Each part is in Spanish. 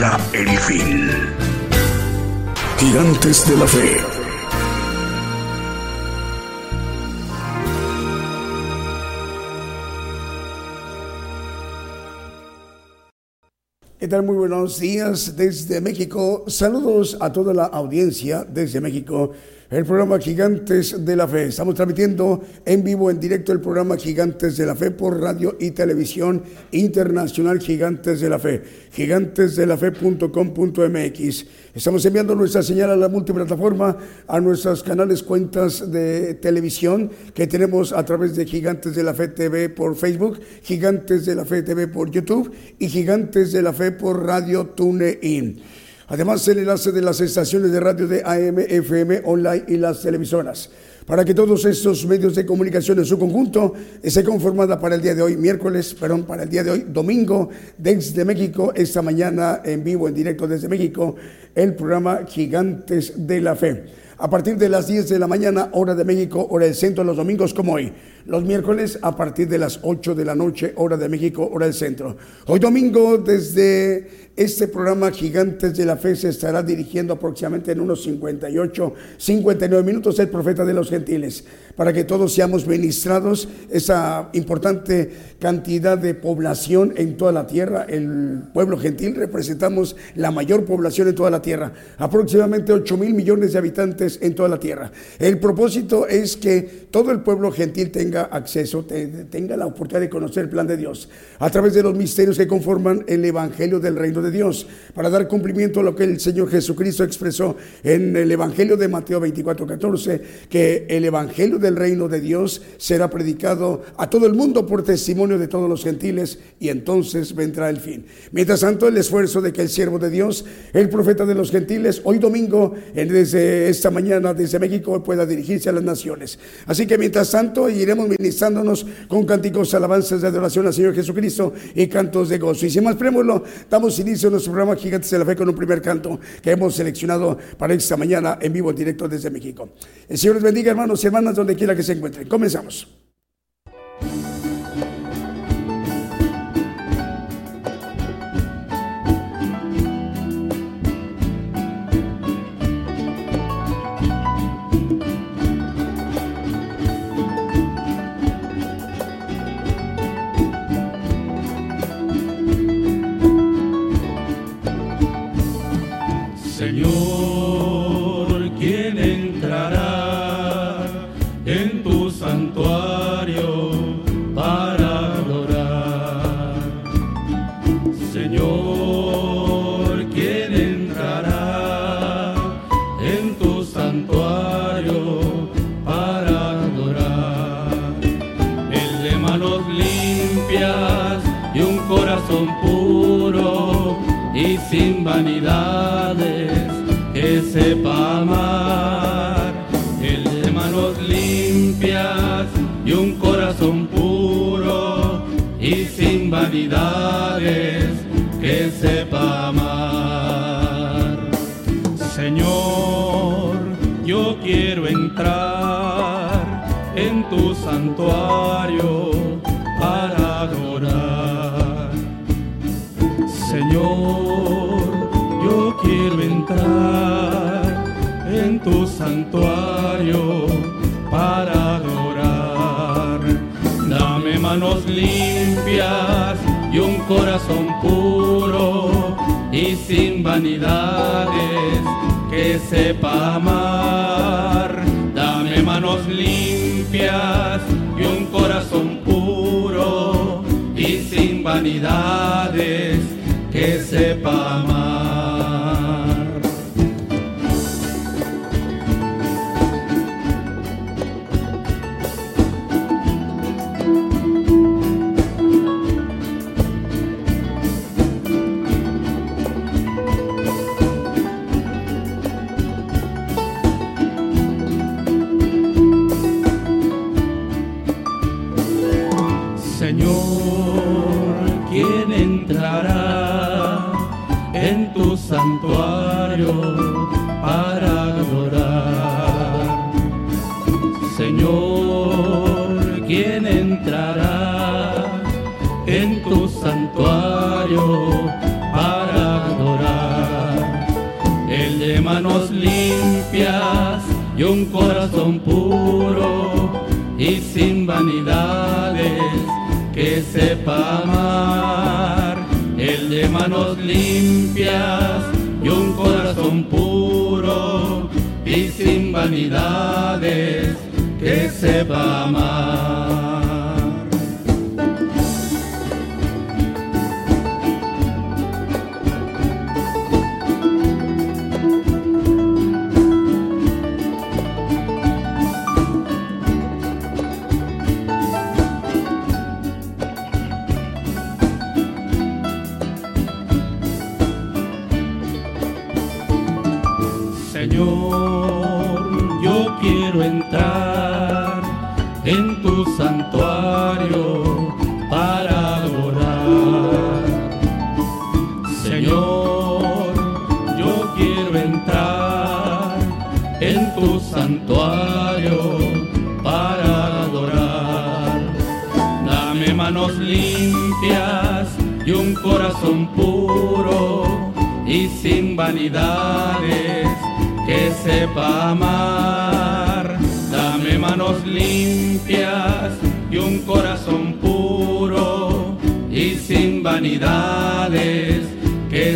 vendrá el fin. Gigantes de la fe. ¿Qué tal? Muy buenos días desde México. Saludos a toda la audiencia desde México. El programa Gigantes de la Fe. Estamos transmitiendo en vivo, en directo, el programa Gigantes de la Fe por radio y televisión internacional Gigantes de la Fe. Gigantesdelafe.com.mx. Estamos enviando nuestra señal a la multiplataforma, a nuestras canales, cuentas de televisión que tenemos a través de Gigantes de la Fe TV por Facebook, Gigantes de la Fe TV por YouTube y Gigantes de la Fe por Radio TuneIn. Además, el enlace de las estaciones de radio de AM, FM, online y las televisoras. Para que todos estos medios de comunicación en su conjunto esté conformada para el día de hoy, miércoles, perdón, para el día de hoy, domingo, desde México, esta mañana en vivo, en directo desde México, el programa Gigantes de la Fe. A partir de las 10 de la mañana, hora de México, hora del centro, los domingos como hoy. Los miércoles a partir de las 8 de la noche, hora de México, hora del centro. Hoy domingo, desde este programa Gigantes de la Fe, se estará dirigiendo aproximadamente en unos 58, 59 minutos el profeta de los gentiles, para que todos seamos ministrados esa importante cantidad de población en toda la tierra. El pueblo gentil representamos la mayor población en toda la tierra, aproximadamente 8 mil millones de habitantes en toda la tierra. El propósito es que todo el pueblo gentil tenga acceso, te- tenga la oportunidad de conocer el plan de Dios a través de los misterios que conforman el Evangelio del Reino de Dios, para dar cumplimiento a lo que el Señor Jesucristo expresó en el Evangelio de Mateo 24, 14, que el Evangelio del Reino de Dios será predicado a todo el mundo por testimonio de todos los gentiles y entonces vendrá el fin. Mientras tanto, el esfuerzo de que el siervo de Dios, el profeta de los gentiles, hoy domingo, desde esta mañana, desde México, pueda dirigirse a las naciones. Así que mientras tanto, iremos ministrándonos con cánticos, alabanzas de adoración al Señor Jesucristo y cantos de gozo. Y sin más preámbulo, damos inicio a nuestro programa Gigantes de la Fe con un primer canto que hemos seleccionado para esta mañana en vivo, en directo desde México. El Señor les bendiga, hermanos y hermanas, donde quiera que se encuentren. Comenzamos.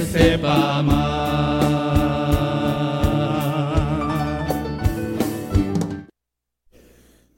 Sepa amar.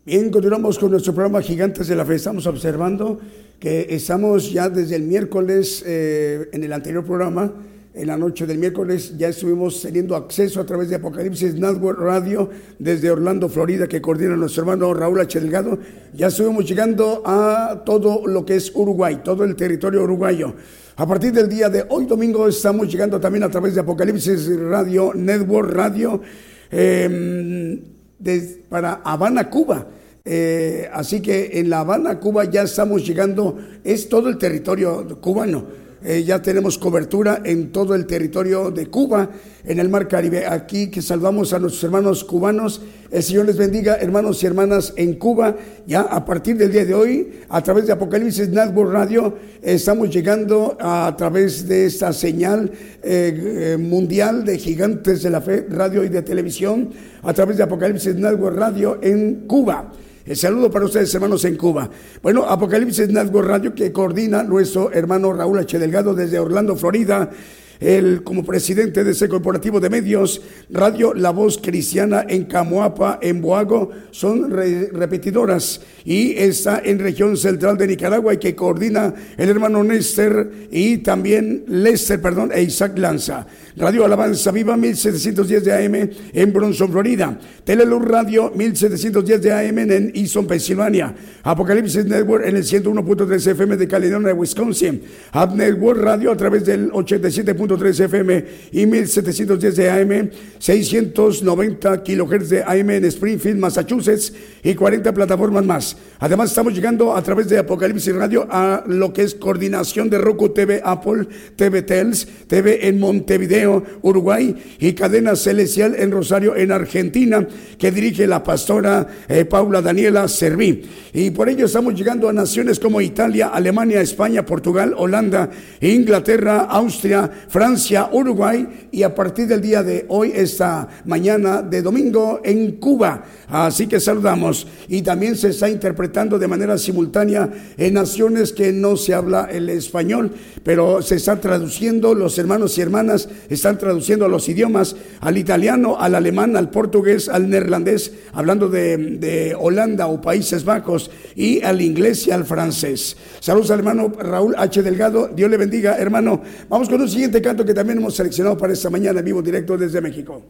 Bien, continuamos con nuestro programa Gigantes de la Fe. Estamos observando que estamos ya desde el miércoles eh, en el anterior programa en la noche del miércoles ya estuvimos teniendo acceso a través de Apocalipsis Network Radio desde Orlando, Florida, que coordina nuestro hermano Raúl H. Delgado. Ya estuvimos llegando a todo lo que es Uruguay, todo el territorio uruguayo. A partir del día de hoy, domingo, estamos llegando también a través de Apocalipsis Radio Network Radio em, para Habana, Cuba. Eh, así que en La Habana, Cuba, ya estamos llegando, es todo el territorio cubano eh, ya tenemos cobertura en todo el territorio de Cuba, en el Mar Caribe. Aquí que salvamos a nuestros hermanos cubanos. El Señor les bendiga, hermanos y hermanas en Cuba. Ya a partir del día de hoy, a través de Apocalipsis Network Radio, estamos llegando a, través de esta señal eh, eh, mundial de gigantes de la fe, radio y de televisión, a través de Apocalipsis Network Radio en Cuba. El saludo para ustedes, hermanos, en Cuba. Bueno, Apocalipsis Network Radio, que coordina nuestro hermano Raúl H. Delgado desde Orlando, Florida. Él, como presidente de ese corporativo de medios, Radio La Voz Cristiana en Camoapa, en Boago, son repetidoras y está en región central de Nicaragua y que coordina el hermano Néstor y también Lester, perdón, e Isaac Lanza. Radio Alabanza Viva 1710 de AM en Bronson, Florida. Teleluz Radio 1710 de AM en Easton, Pensilvania. Apocalipsis Network en el 101.3 FM de Caledonia, Wisconsin. Up Network Radio a través del 87.3 FM y 1710 de AM, 690 kHz de AM en Springfield, Massachusetts y 40 plataformas más. Además estamos llegando a través de Apocalipsis Radio a lo que es coordinación de Roku TV, Apple TV Tels, TV en Montevideo Uruguay, y Cadena Celestial en Rosario, en Argentina, que dirige la pastora eh, Paula Daniela Serví. Y por ello estamos llegando a naciones como Italia, Alemania, España, Portugal, Holanda, Inglaterra, Austria, Francia, Uruguay y a partir del día de hoy, esta mañana de domingo, en Cuba. Así que saludamos. Y también se está interpretando de manera simultánea en naciones que no se habla el español, pero se está traduciendo, los hermanos y hermanas están traduciendo los idiomas al italiano, al alemán, al portugués, al neerlandés, hablando de, de Holanda o Países Bajos, y al inglés y al francés. Saludos al hermano Raúl H. Delgado, Dios le bendiga, hermano. Vamos con un siguiente canto que también hemos seleccionado para esta mañana, vivo directo desde México.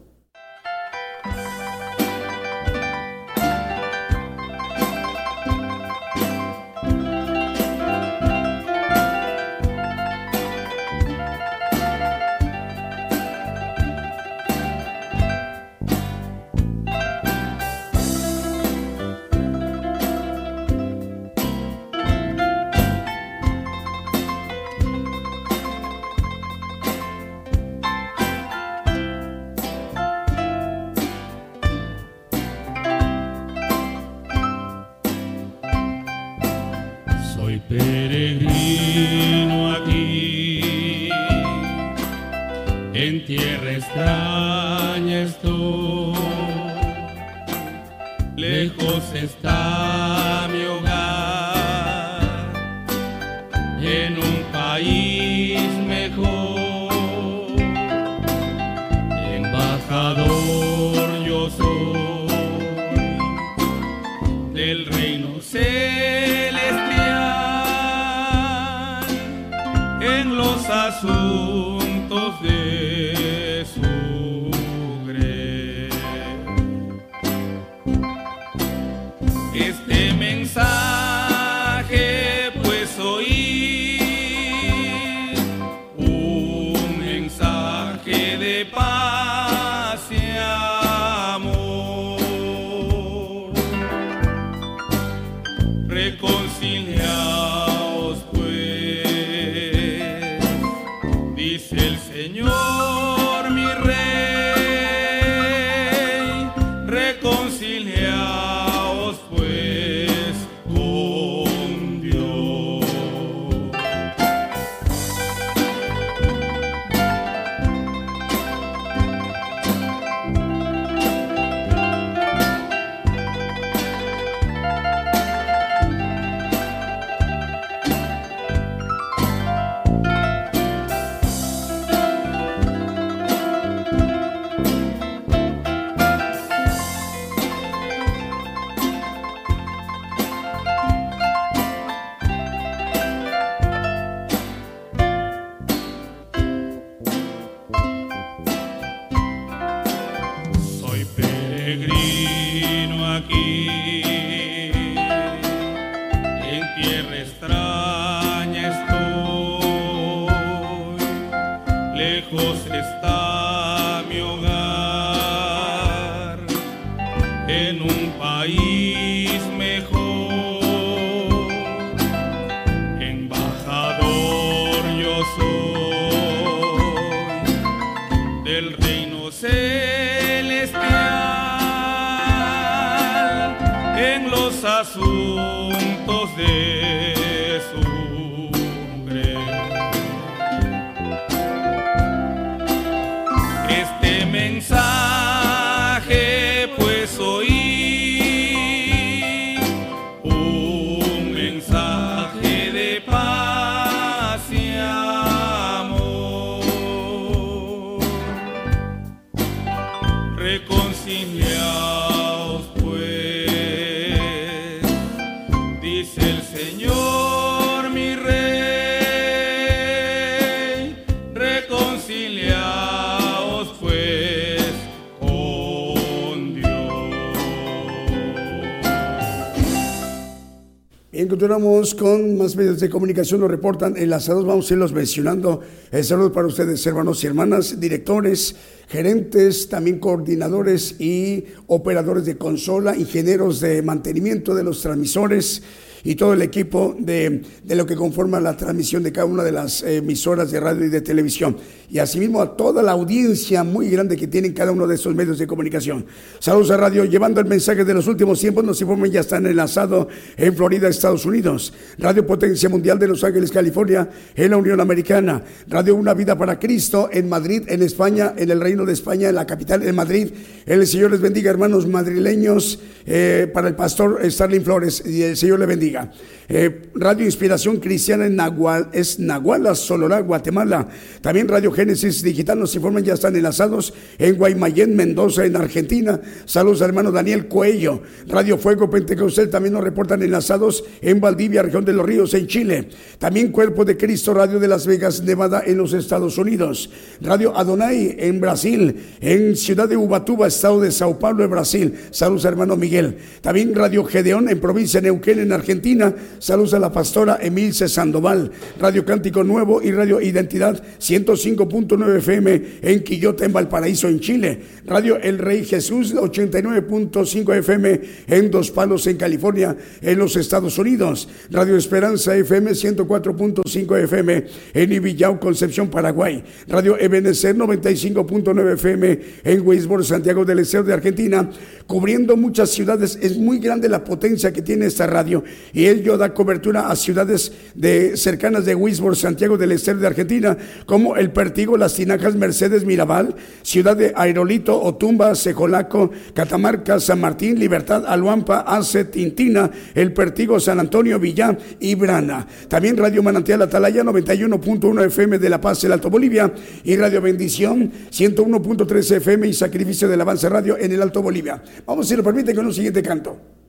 Continuamos con más medios de comunicación, nos reportan enlazados, vamos a irlos mencionando. El saludo para ustedes, hermanos y hermanas, directores, gerentes, también coordinadores y operadores de consola, ingenieros de mantenimiento de los transmisores y todo el equipo de, de lo que conforma la transmisión de cada una de las emisoras de radio y de televisión. Y asimismo a toda la audiencia muy grande que tienen cada uno de esos medios de comunicación. Saludos a radio, llevando el mensaje de los últimos tiempos, nos informan ya están enlazados en Florida, Estados Unidos. Radio Potencia Mundial de Los Ángeles, California, en la Unión Americana. Radio Una Vida para Cristo en Madrid, en España, en el Reino de España, en la capital, en Madrid. El Señor les bendiga, hermanos madrileños, eh, para el pastor Starling Flores, y el Señor le bendiga. Yeah. Eh, Radio Inspiración Cristiana en Nahual, es Nahuala, Solorá, Guatemala. También Radio Génesis Digital nos informan, ya están enlazados en Guaymallén, Mendoza, en Argentina. Saludos hermano Daniel Cuello. Radio Fuego Pentecostal también nos reportan enlazados en Valdivia, región de los Ríos, en Chile. También Cuerpo de Cristo, Radio de Las Vegas, Nevada, en los Estados Unidos. Radio Adonai en Brasil, en Ciudad de Ubatuba, estado de Sao Paulo, en Brasil. Saludos hermano Miguel. También Radio Gedeón en provincia de Neuquén, en Argentina. Saludos a la pastora Emilce Sandoval, Radio Cántico Nuevo y Radio Identidad 105.9 FM en Quillota, en Valparaíso, en Chile. Radio El Rey Jesús 89.5 FM en Dos Palos, en California, en los Estados Unidos. Radio Esperanza FM 104.5 FM en Ibillau, Concepción, Paraguay. Radio Ebenecer 95.9 FM en Weisborg, Santiago del Estero de Argentina, cubriendo muchas ciudades. Es muy grande la potencia que tiene esta radio y ello da cobertura a ciudades de, cercanas de Wisborne, Santiago del Estero de Argentina, como El Pertigo, Las Tinajas, Mercedes, Mirabal, Ciudad de Aerolito, Otumba, Sejolaco, Catamarca, San Martín, Libertad, Aluampa, Ace, Tintina, El Pertigo, San Antonio, Villán y Brana. También Radio Manantial Atalaya 91.1 FM de La Paz, el Alto Bolivia, y Radio Bendición 101.3 FM y Sacrificio del Avance Radio en el Alto Bolivia. Vamos, si lo permite, con un siguiente canto.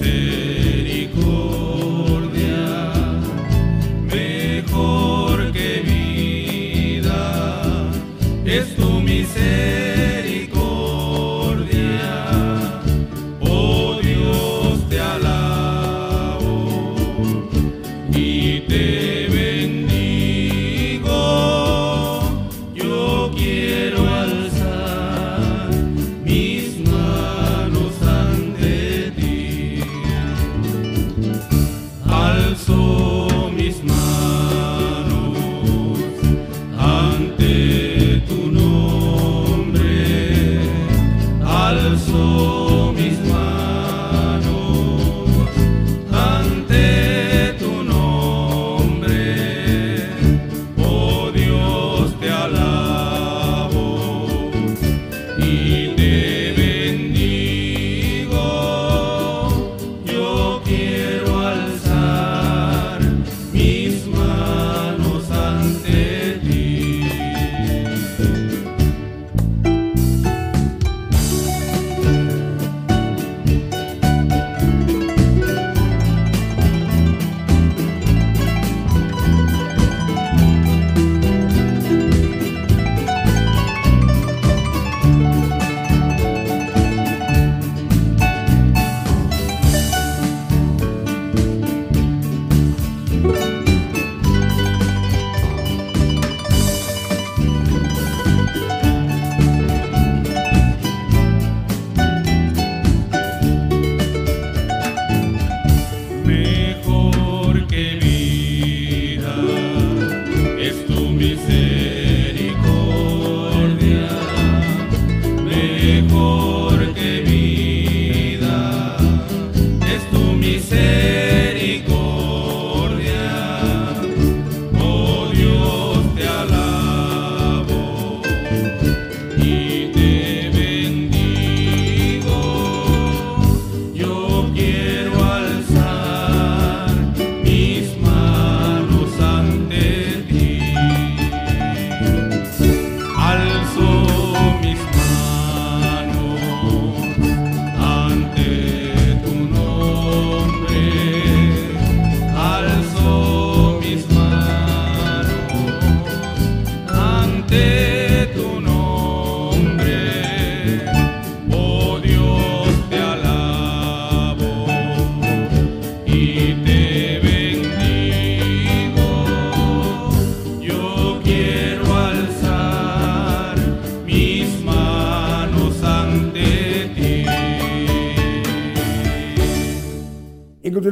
faith.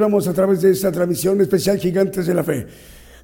Continuamos a través de esta transmisión especial Gigantes de la Fe.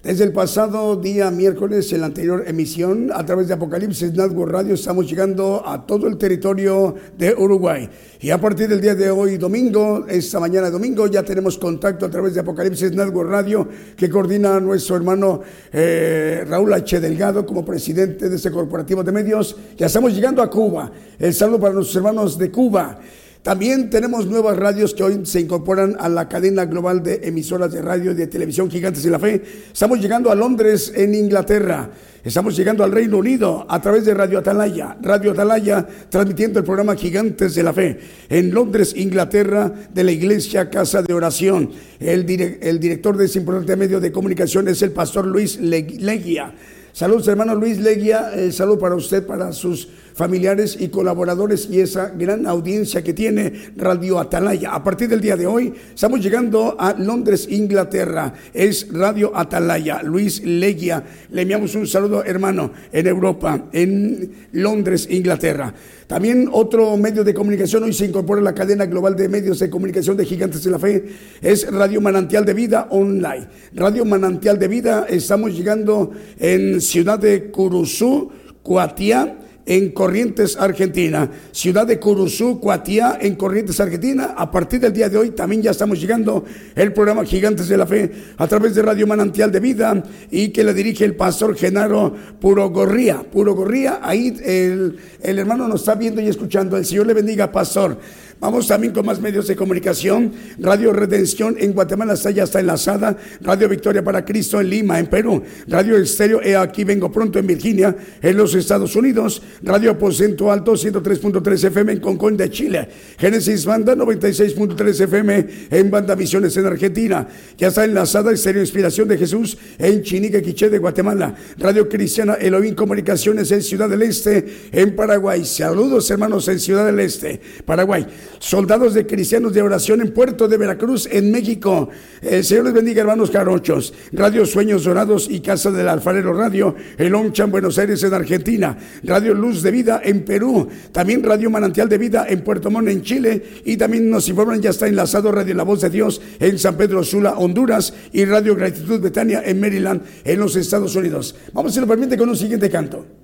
Desde el pasado día miércoles, en la anterior emisión, a través de Apocalipsis Network Radio, estamos llegando a todo el territorio de Uruguay. Y a partir del día de hoy, domingo, esta mañana domingo, ya tenemos contacto a través de Apocalipsis Network Radio, que coordina nuestro hermano eh, Raúl H. Delgado como presidente de este corporativo de medios. Ya estamos llegando a Cuba. El saludo para nuestros hermanos de Cuba. También tenemos nuevas radios que hoy se incorporan a la cadena global de emisoras de radio y de televisión Gigantes de la Fe. Estamos llegando a Londres, en Inglaterra. Estamos llegando al Reino Unido a través de Radio Atalaya. Radio Atalaya transmitiendo el programa Gigantes de la Fe. En Londres, Inglaterra, de la Iglesia Casa de Oración. El, el director de ese importante medio de comunicación es el pastor Luis Leguia. Saludos, hermano Luis Leguia. Eh, salud para usted, para sus familiares y colaboradores y esa gran audiencia que tiene Radio Atalaya. A partir del día de hoy estamos llegando a Londres, Inglaterra. Es Radio Atalaya. Luis Leguia. Le enviamos un saludo, hermano, en Europa, en Londres, Inglaterra. También otro medio de comunicación, hoy se incorpora a la cadena global de medios de comunicación de Gigantes de la Fe, es Radio Manantial de Vida Online. Radio Manantial de Vida, estamos llegando en Ciudad de Curuzú, Cuatiá, en Corrientes, Argentina. Ciudad de Curuzú, Cuatiá, en Corrientes, Argentina. A partir del día de hoy también ya estamos llegando el programa Gigantes de la Fe a través de Radio Manantial de Vida y que le dirige el pastor Genaro Purogorría. Purogorría, ahí el, el hermano nos está viendo y escuchando. El Señor le bendiga, pastor. Vamos también con más medios de comunicación. Radio Redención en Guatemala está ya está enlazada. Radio Victoria para Cristo en Lima, en Perú. Radio Estéreo, he aquí vengo pronto en Virginia, en los Estados Unidos. Radio Aposento Alto 103.3 FM en Concón de Chile. Génesis Banda 96.3 FM en Banda Misiones en Argentina. Ya está enlazada Estéreo Inspiración de Jesús en Chinique, Quiché de Guatemala. Radio Cristiana Elohim Comunicaciones en Ciudad del Este, en Paraguay. Saludos hermanos en Ciudad del Este, Paraguay soldados de cristianos de oración en Puerto de Veracruz, en México. El Señor les bendiga, hermanos carochos. Radio Sueños Dorados y Casa del Alfarero Radio, el en Buenos Aires, en Argentina. Radio Luz de Vida en Perú. También Radio Manantial de Vida en Puerto Montt, en Chile. Y también nos informan, ya está enlazado Radio La Voz de Dios en San Pedro Sula, Honduras. Y Radio Gratitud Betania en Maryland, en los Estados Unidos. Vamos, si lo permite, con un siguiente canto.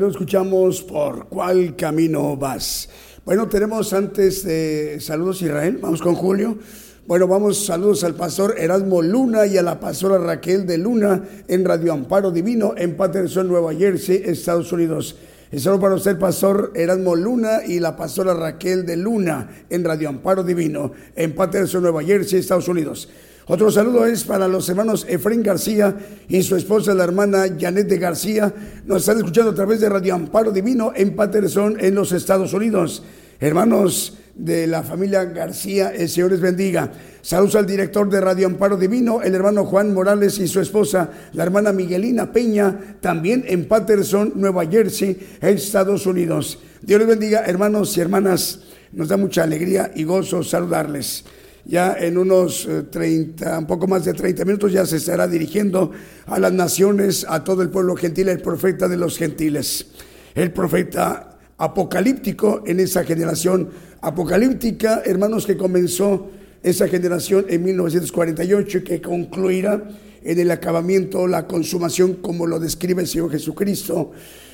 Bueno, escuchamos por cuál camino vas. Bueno, tenemos antes de saludos Israel, vamos con Julio. Bueno, vamos, saludos al pastor Erasmo Luna y a la pastora Raquel de Luna en Radio Amparo Divino en Patterson, Nueva Jersey, Estados Unidos. Y saludo para usted, pastor Erasmo Luna y la pastora Raquel de Luna en Radio Amparo Divino en Patterson, Nueva Jersey, Estados Unidos. Otro saludo es para los hermanos Efraín García y su esposa, la hermana Janet de García. Nos están escuchando a través de Radio Amparo Divino en Patterson, en los Estados Unidos. Hermanos de la familia García, el Señor les bendiga. Saludos al director de Radio Amparo Divino, el hermano Juan Morales y su esposa, la hermana Miguelina Peña, también en Patterson, Nueva Jersey, Estados Unidos. Dios les bendiga, hermanos y hermanas. Nos da mucha alegría y gozo saludarles. Ya en unos eh, 30, un poco más de 30 minutos ya se estará dirigiendo a las naciones, a todo el pueblo gentil, el profeta de los gentiles. El profeta apocalíptico en esa generación apocalíptica, hermanos, que comenzó esa generación en 1948 y que concluirá en el acabamiento, la consumación, como lo describe el Señor Jesucristo,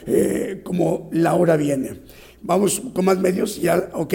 eh, como la hora viene. Vamos con más medios, ya, ok.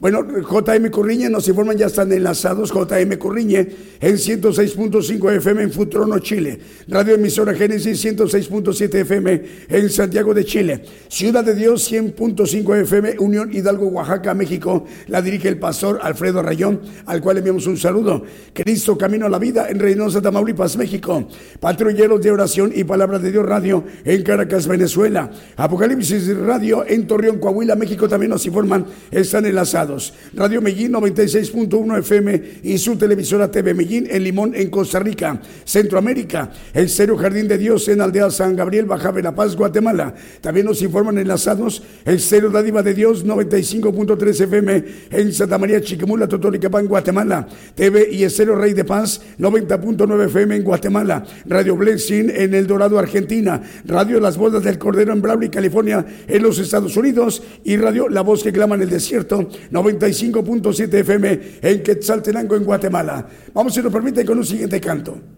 Bueno, JM Curriñe nos informan, ya están enlazados JM Curriñe en 106.5 FM en Futrono, Chile. Radio Emisora Génesis 106.7 FM en Santiago de Chile. Ciudad de Dios 100.5 FM, Unión Hidalgo, Oaxaca, México. La dirige el pastor Alfredo Rayón, al cual enviamos un saludo. Cristo Camino a la Vida en Reynosa, Tamaulipas, México. Patrulleros de Oración y Palabra de Dios Radio en Caracas, Venezuela. Apocalipsis Radio en Torreón, Coahuila, México también nos informan, están enlazados. Radio Medellín 96.1 FM y su televisora TV Medellín en Limón, en Costa Rica, Centroamérica. El Serio Jardín de Dios en Aldea San Gabriel, Baja Verapaz, Guatemala. También nos informan enlazados el Serio Dádiva de Dios 95.3 FM en Santa María Chiquimula, Totonicapán, Guatemala. TV y el Serio Rey de Paz 90.9 FM en Guatemala. Radio Blessing en El Dorado, Argentina. Radio Las Bodas del Cordero en Brawley, California, en los Estados Unidos y Radio La Voz que clama en el desierto, 95.7 FM en Quetzaltenango, en Guatemala. Vamos, si nos permite, con un siguiente canto.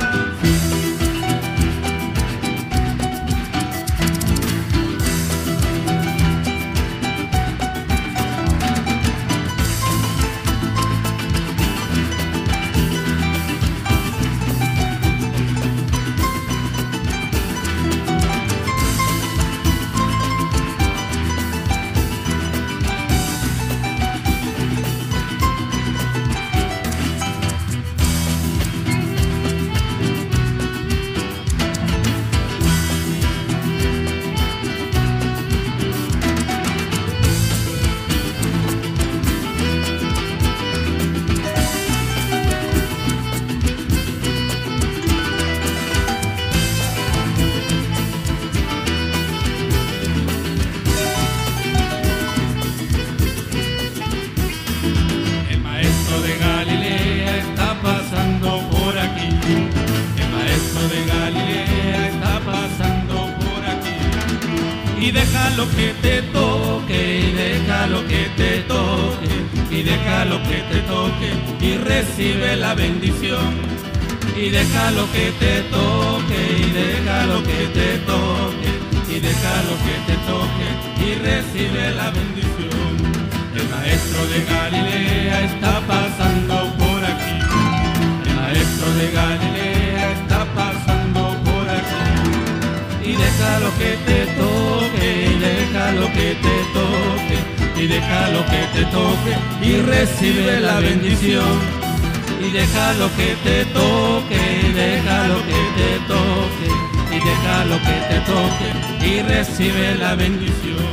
déjalo que te toque, deja lo que te toque, y deja lo que te toque, y recibe la bendición.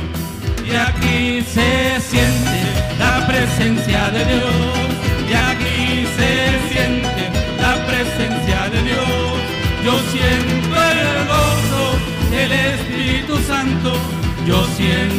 Y aquí se siente la presencia de Dios, y aquí se siente la presencia de Dios. Yo siento el gozo del Espíritu Santo, yo siento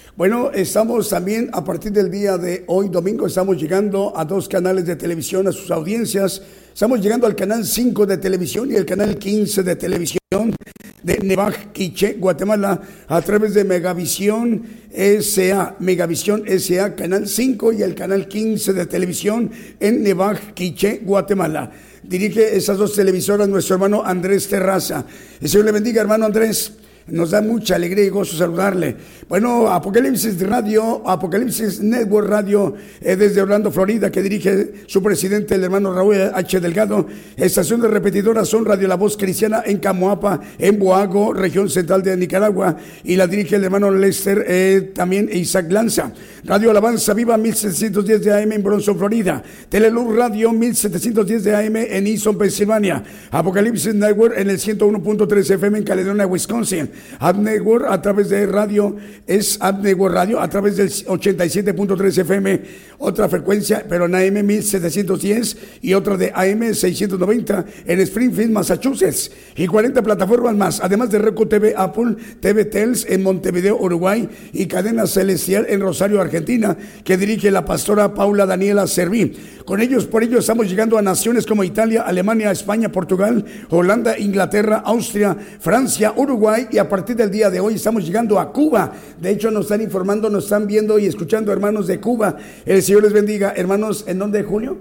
Bueno, estamos también a partir del día de hoy, domingo, estamos llegando a dos canales de televisión, a sus audiencias. Estamos llegando al canal 5 de televisión y el canal 15 de televisión de Nevaj Quiche, Guatemala, a través de Megavisión SA, Megavisión SA, canal 5 y el canal 15 de televisión en Nevaj Quiche, Guatemala dirige esas dos televisoras nuestro hermano Andrés Terraza. El Señor le bendiga, hermano Andrés. Nos da mucha alegría y gozo saludarle. Bueno, Apocalipsis Radio, Apocalipsis Network Radio, eh, desde Orlando, Florida, que dirige su presidente, el hermano Raúl H. Delgado. Estación de repetidoras son Radio La Voz Cristiana en Camoapa, en Boago, región central de Nicaragua. Y la dirige el hermano Lester, eh, también Isaac Lanza. Radio Alabanza Viva 1710 de AM en Bronson, Florida. Teleluz Radio 1710 de AM en Easton, Pensilvania. Apocalipsis Network en el 101.3 FM en Caledonia, Wisconsin. Abnegor a través de radio, es Abnegor Radio a través del 87.3 FM, otra frecuencia, pero en AM 1710 y otra de AM 690 en Springfield, Massachusetts, y 40 plataformas más, además de Reco TV, Apple, TV Tels en Montevideo, Uruguay, y Cadena Celestial en Rosario, Argentina, que dirige la pastora Paula Daniela Serví. Con ellos, por ello, estamos llegando a naciones como Italia, Alemania, España, Portugal, Holanda, Inglaterra, Austria, Francia, Uruguay, y a partir del día de hoy estamos llegando a Cuba. De hecho, nos están informando, nos están viendo y escuchando hermanos de Cuba. El Señor les bendiga. Hermanos, ¿en dónde, Julio?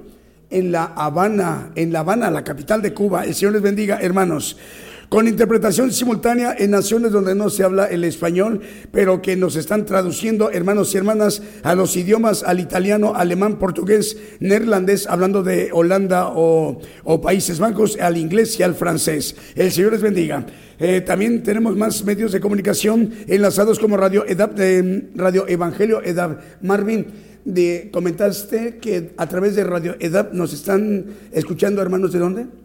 En La Habana, en La Habana, la capital de Cuba. El Señor les bendiga, hermanos con interpretación simultánea en naciones donde no se habla el español, pero que nos están traduciendo, hermanos y hermanas, a los idiomas, al italiano, alemán, portugués, neerlandés, hablando de Holanda o, Países Bajos, al inglés y al francés. El Señor les bendiga. Eh, también tenemos más medios de comunicación enlazados como Radio, Edab, Radio Evangelio Edab. Marvin, de, comentaste que a través de Radio Edab nos están escuchando hermanos de dónde?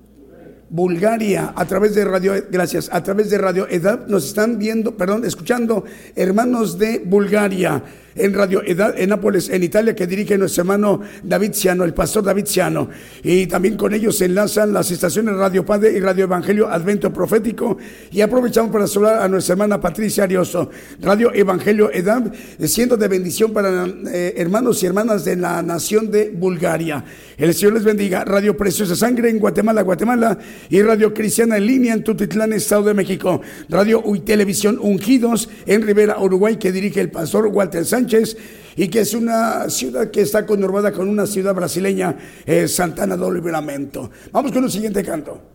Bulgaria, a través de Radio, gracias, a través de Radio Edad, nos están viendo, perdón, escuchando hermanos de Bulgaria en Radio Edad, en Nápoles, en Italia, que dirige nuestro hermano David Ciano, el pastor David Ciano. Y también con ellos se enlazan las estaciones Radio Padre y Radio Evangelio Advento Profético. Y aprovechamos para saludar a nuestra hermana Patricia Arioso, Radio Evangelio Edad, siendo de bendición para eh, hermanos y hermanas de la nación de Bulgaria. El Señor les bendiga. Radio Preciosa Sangre en Guatemala, Guatemala. Y Radio Cristiana en línea en Tutitlán, Estado de México. Radio y Televisión Ungidos en Rivera, Uruguay, que dirige el pastor Walter Sánchez y que es una ciudad que está conurbada con una ciudad brasileña, eh, Santana do Livramento. Vamos con el siguiente canto.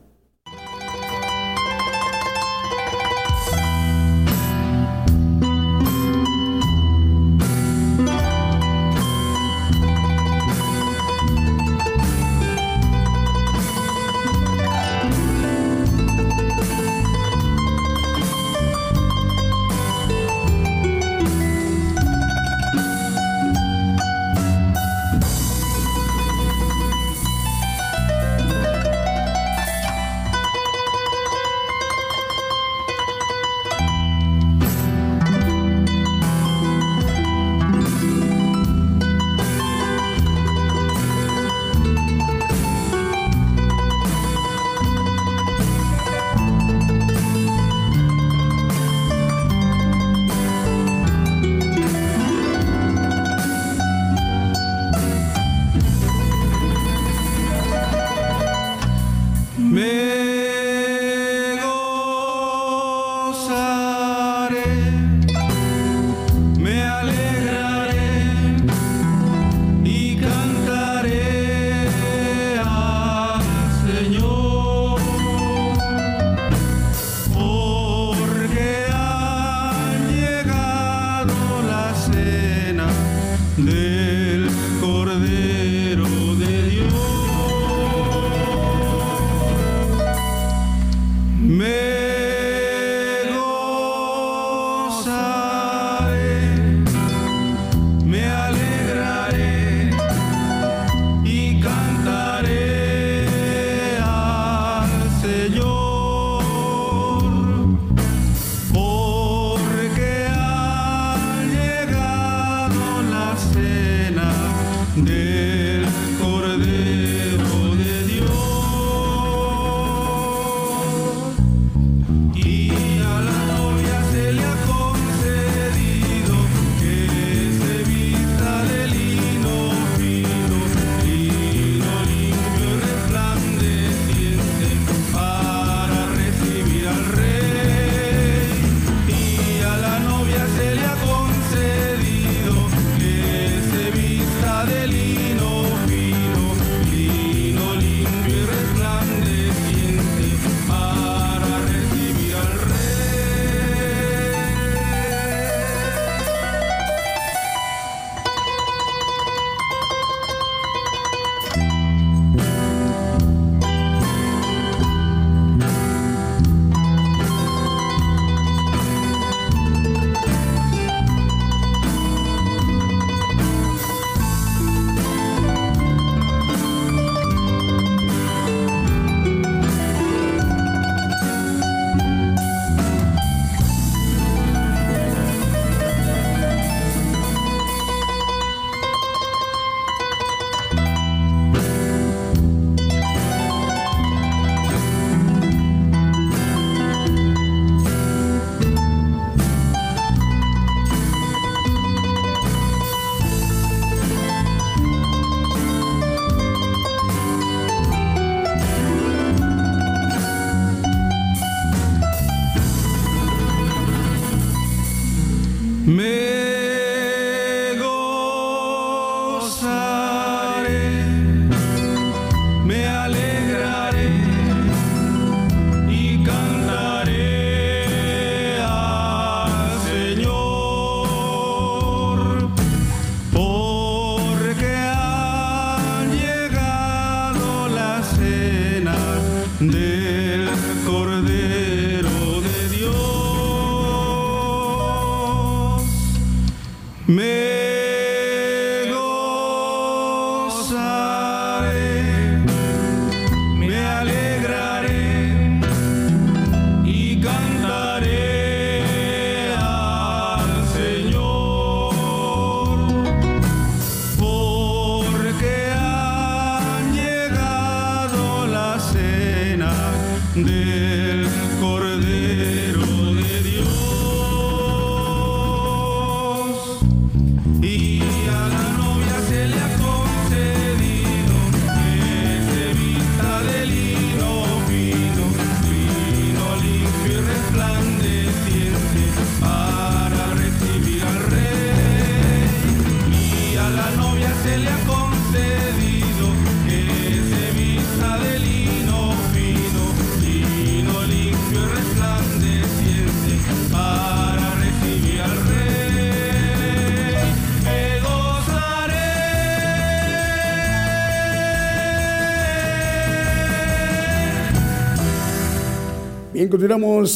del Cordero.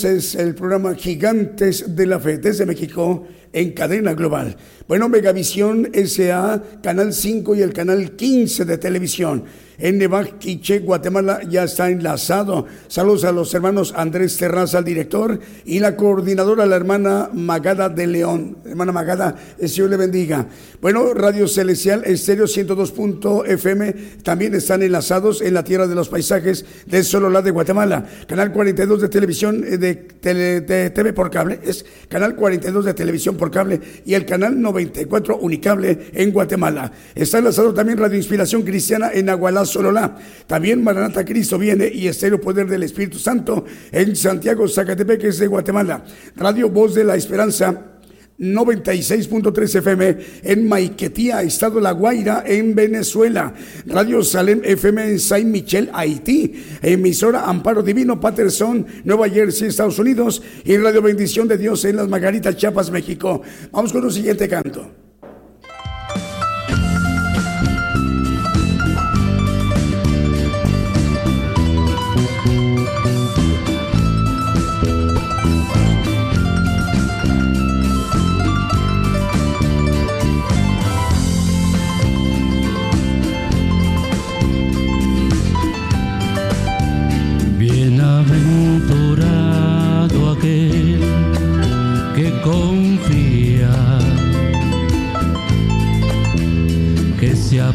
Es el programa Gigantes de la Fe desde México en cadena global. Bueno, Megavisión SA, Canal 5 y el Canal 15 de televisión en Nevaquiche, Guatemala, ya está enlazado. Saludos a los hermanos Andrés Terraza, el director, y la coordinadora, la hermana Magada de León. Hermana Magada, el Señor le bendiga. Bueno, Radio Celestial, Estéreo 102.fm, también están enlazados en la tierra de los paisajes de Sololá de Guatemala. Canal 42 de televisión eh, de, de TV por cable, es Canal 42 de televisión por cable y el Canal 94 Unicable en Guatemala. Está enlazado también Radio Inspiración Cristiana en Agualá Sololá. También Maranata Cristo viene y Estéreo Poder del Espíritu Santo en Santiago, Zacatepec, de Guatemala. Radio Voz de la Esperanza 96.3 FM en Maiquetía, Estado La Guaira, en Venezuela. Radio Salem FM en Saint Michel, Haití. Emisora Amparo Divino, Patterson, Nueva Jersey, Estados Unidos. Y Radio Bendición de Dios en Las Margaritas, Chiapas, México. Vamos con un siguiente canto.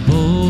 aboard.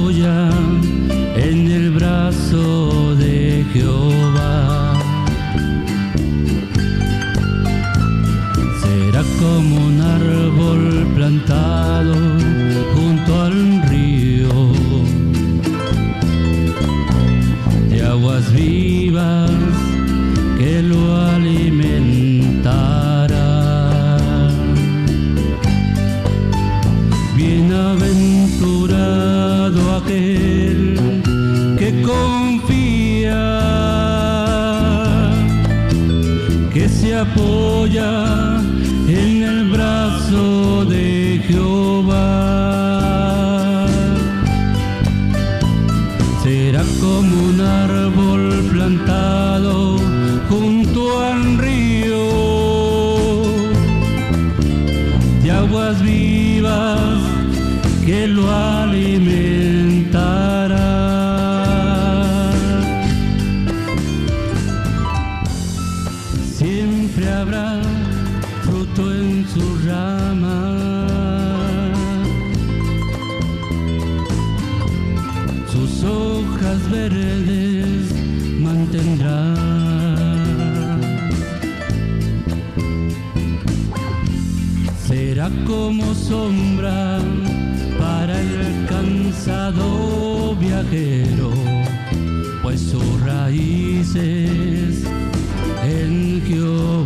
como sombra para el cansado viajero, pues sus raíces en Jehová.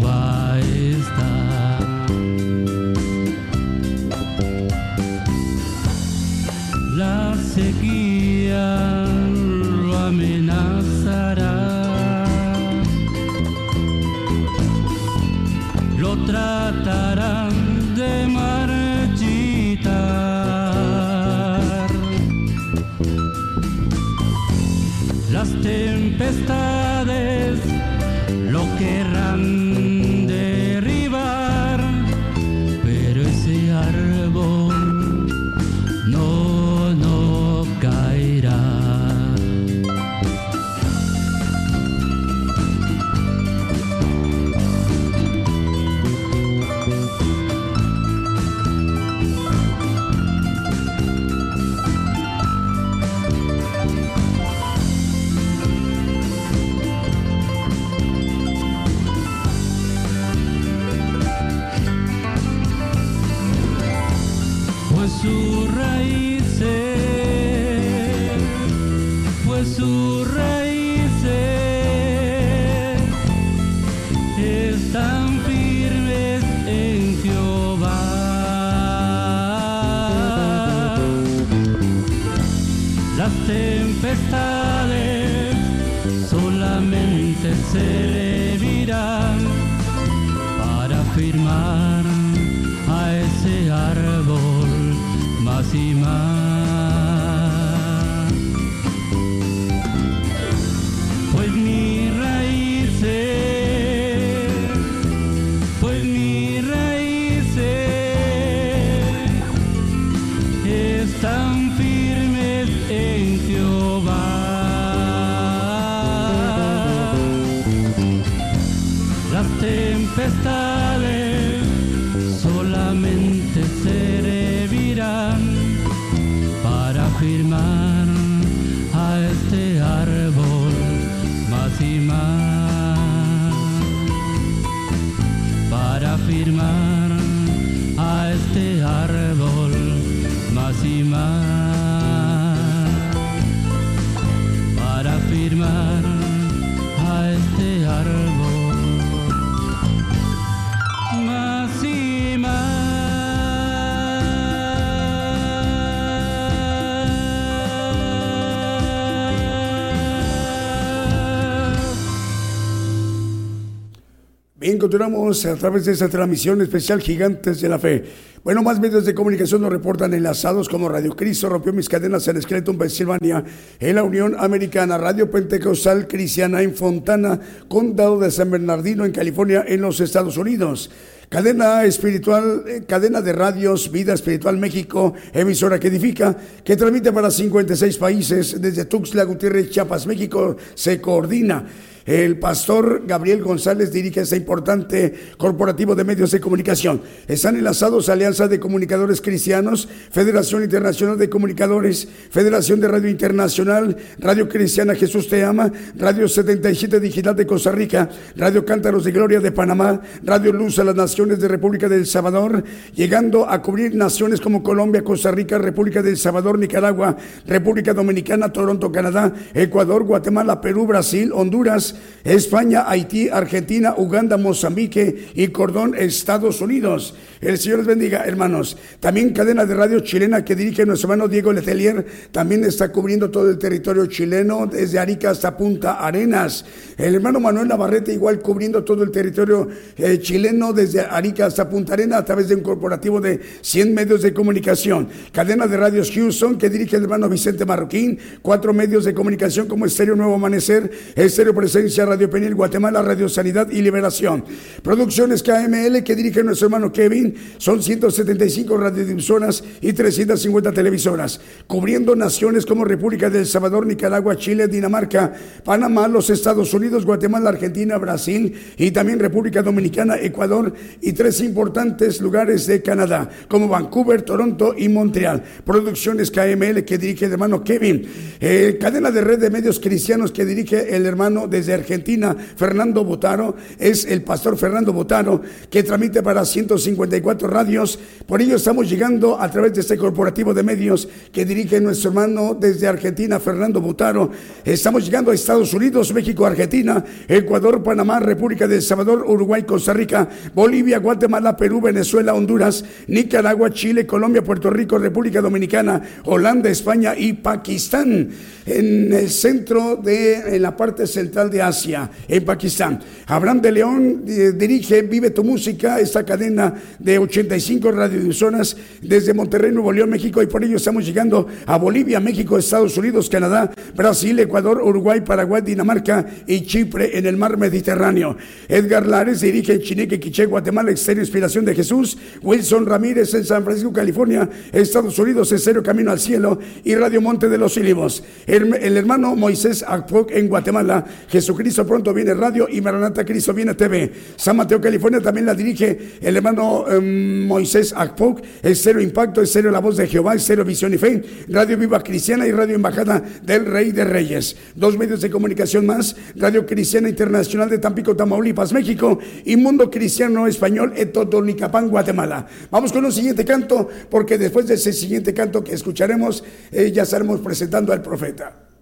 Continuamos a través de esta transmisión especial Gigantes de la Fe. Bueno, más medios de comunicación nos reportan enlazados como Radio Cristo rompió mis cadenas en Scranton, Pensilvania, en la Unión Americana, Radio Pentecostal Cristiana en Fontana, Condado de San Bernardino, en California, en los Estados Unidos. Cadena espiritual, eh, cadena de radios, Vida Espiritual México, emisora que edifica, que transmite para 56 países, desde Tuxtla Gutiérrez, Chiapas, México, se coordina. El pastor Gabriel González dirige este importante corporativo de medios de comunicación. Están enlazados Alianza de Comunicadores Cristianos, Federación Internacional de Comunicadores, Federación de Radio Internacional, Radio Cristiana Jesús Te Ama, Radio 77 Digital de Costa Rica, Radio Cántaros de Gloria de Panamá, Radio Luz a las Naciones de República del Salvador, llegando a cubrir naciones como Colombia, Costa Rica, República del Salvador, Nicaragua, República Dominicana, Toronto, Canadá, Ecuador, Guatemala, Perú, Brasil, Honduras, España, Haití, Argentina, Uganda, Mozambique y Cordón, Estados Unidos. El Señor les bendiga, hermanos. También cadena de radio chilena que dirige nuestro hermano Diego Letelier, también está cubriendo todo el territorio chileno, desde Arica hasta Punta Arenas. El hermano Manuel Navarrete igual cubriendo todo el territorio eh, chileno, desde Arica hasta Punta Arenas, a través de un corporativo de 100 medios de comunicación. Cadena de radios Houston que dirige el hermano Vicente Marroquín, cuatro medios de comunicación como Estéreo Nuevo Amanecer, Estéreo Presencia, Radio Penil Guatemala, Radio Sanidad y Liberación. Producciones KML que dirige nuestro hermano Kevin, son 175 radiodifusoras y 350 televisoras, cubriendo naciones como República del Salvador, Nicaragua, Chile, Dinamarca, Panamá, los Estados Unidos, Guatemala, Argentina, Brasil y también República Dominicana, Ecuador y tres importantes lugares de Canadá, como Vancouver, Toronto y Montreal. Producciones KML que dirige el hermano Kevin. Eh, cadena de red de medios cristianos que dirige el hermano desde Argentina, Fernando Botaro, es el pastor Fernando Botaro, que transmite para 154 radios. Por ello estamos llegando a través de este corporativo de medios que dirige nuestro hermano desde Argentina, Fernando Botaro. Estamos llegando a Estados Unidos, México, Argentina, Ecuador, Panamá, República de El Salvador, Uruguay, Costa Rica, Bolivia, Guatemala, Perú, Venezuela, Honduras, Nicaragua, Chile, Colombia, Puerto Rico, República Dominicana, Holanda, España y Pakistán. En el centro de, en la parte central de Asia, en Pakistán. Abraham de León eh, dirige Vive tu Música, esta cadena de 85 radiodifusoras desde Monterrey, Nuevo León, México, y por ello estamos llegando a Bolivia, México, Estados Unidos, Canadá, Brasil, Ecuador, Uruguay, Paraguay, Dinamarca y Chipre en el mar Mediterráneo. Edgar Lares dirige Chineque, Quiché, Guatemala, Exterior Inspiración de Jesús. Wilson Ramírez en San Francisco, California, Estados Unidos, Estéreo Camino al Cielo y Radio Monte de los Olivos. El, el hermano Moisés Akpok en Guatemala, Jesucristo pronto viene radio y Maranata Cristo viene TV. San Mateo, California también la dirige el hermano eh, Moisés Akpok, Estéreo Impacto, Estéreo La Voz de Jehová, Estéreo Visión y Fe, Radio Viva Cristiana y Radio Embajada del Rey de Reyes. Dos medios de comunicación más, Radio Cristiana Internacional de Tampico, Tamaulipas, México y Mundo Cristiano Español en Totonicapán, Guatemala. Vamos con un siguiente canto, porque después de ese siguiente canto que escucharemos, eh, ya estaremos presentando al profeta.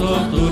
tortura.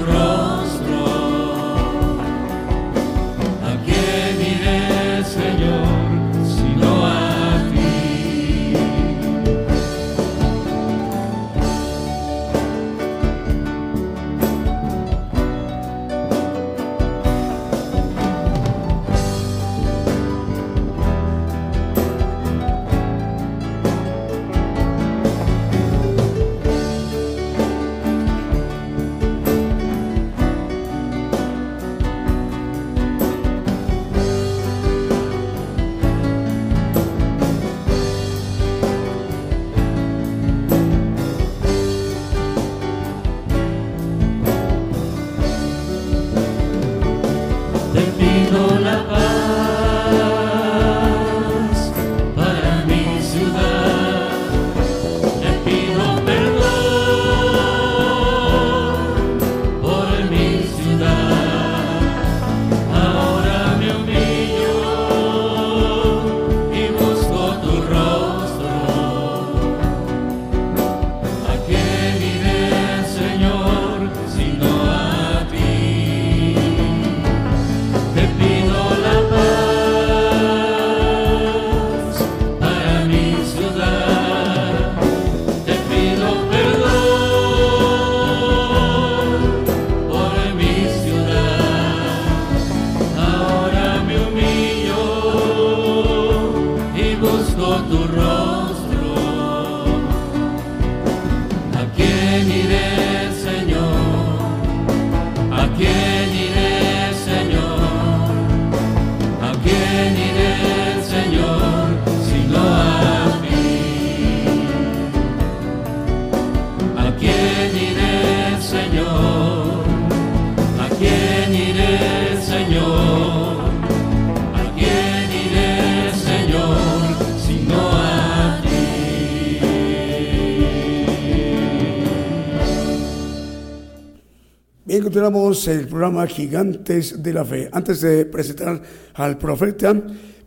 Continuamos el programa Gigantes de la Fe. Antes de presentar al profeta,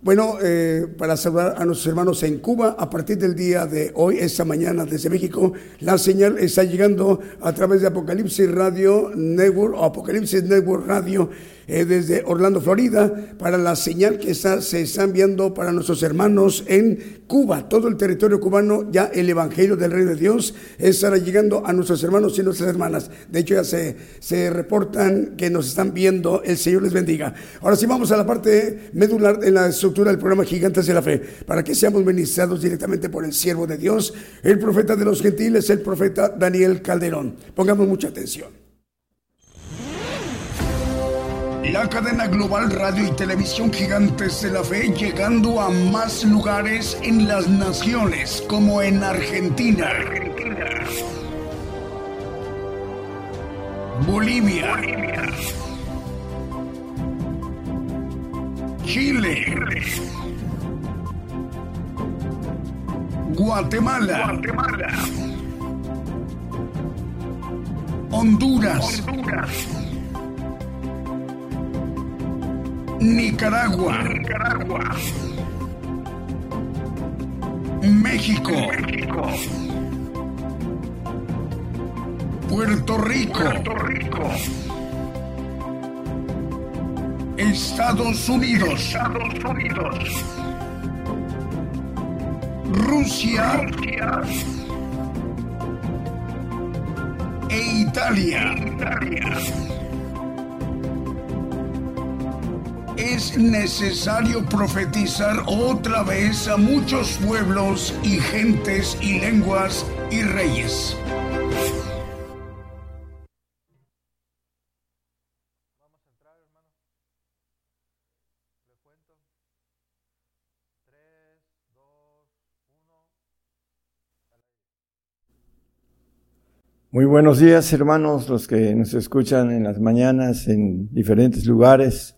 bueno, eh, para saludar a nuestros hermanos en Cuba, a partir del día de hoy, esta mañana desde México, la señal está llegando a través de Apocalipsis Radio Network o Apocalipsis Network Radio eh, desde Orlando, Florida, para la señal que se está enviando para nuestros hermanos en Cuba, todo el territorio cubano, ya el Evangelio del Rey de Dios estará llegando a nuestros hermanos y nuestras hermanas. De hecho, ya se, se reportan que nos están viendo, el Señor les bendiga. Ahora sí vamos a la parte medular en la estructura del programa Gigantes de la Fe, para que seamos ministrados directamente por el siervo de Dios, el profeta de los gentiles, el profeta Daniel Calderón. Pongamos mucha atención. La cadena global radio y televisión gigantes de la fe llegando a más lugares en las naciones como en Argentina, Bolivia, Chile, Guatemala, Honduras. Nicaragua, México, Puerto Rico, Estados Unidos, Rusia, e Italia. Es necesario profetizar otra vez a muchos pueblos y gentes y lenguas y reyes. Muy buenos días, hermanos, los que nos escuchan en las mañanas en diferentes lugares.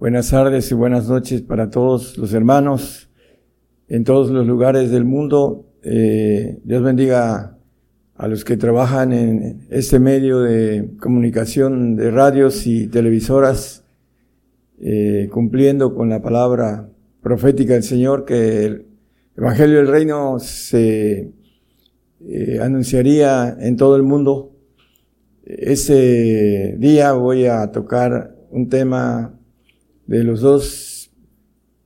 Buenas tardes y buenas noches para todos los hermanos en todos los lugares del mundo. Eh, Dios bendiga a los que trabajan en este medio de comunicación de radios y televisoras, eh, cumpliendo con la palabra profética del Señor que el Evangelio del Reino se eh, anunciaría en todo el mundo. Ese día voy a tocar un tema de los dos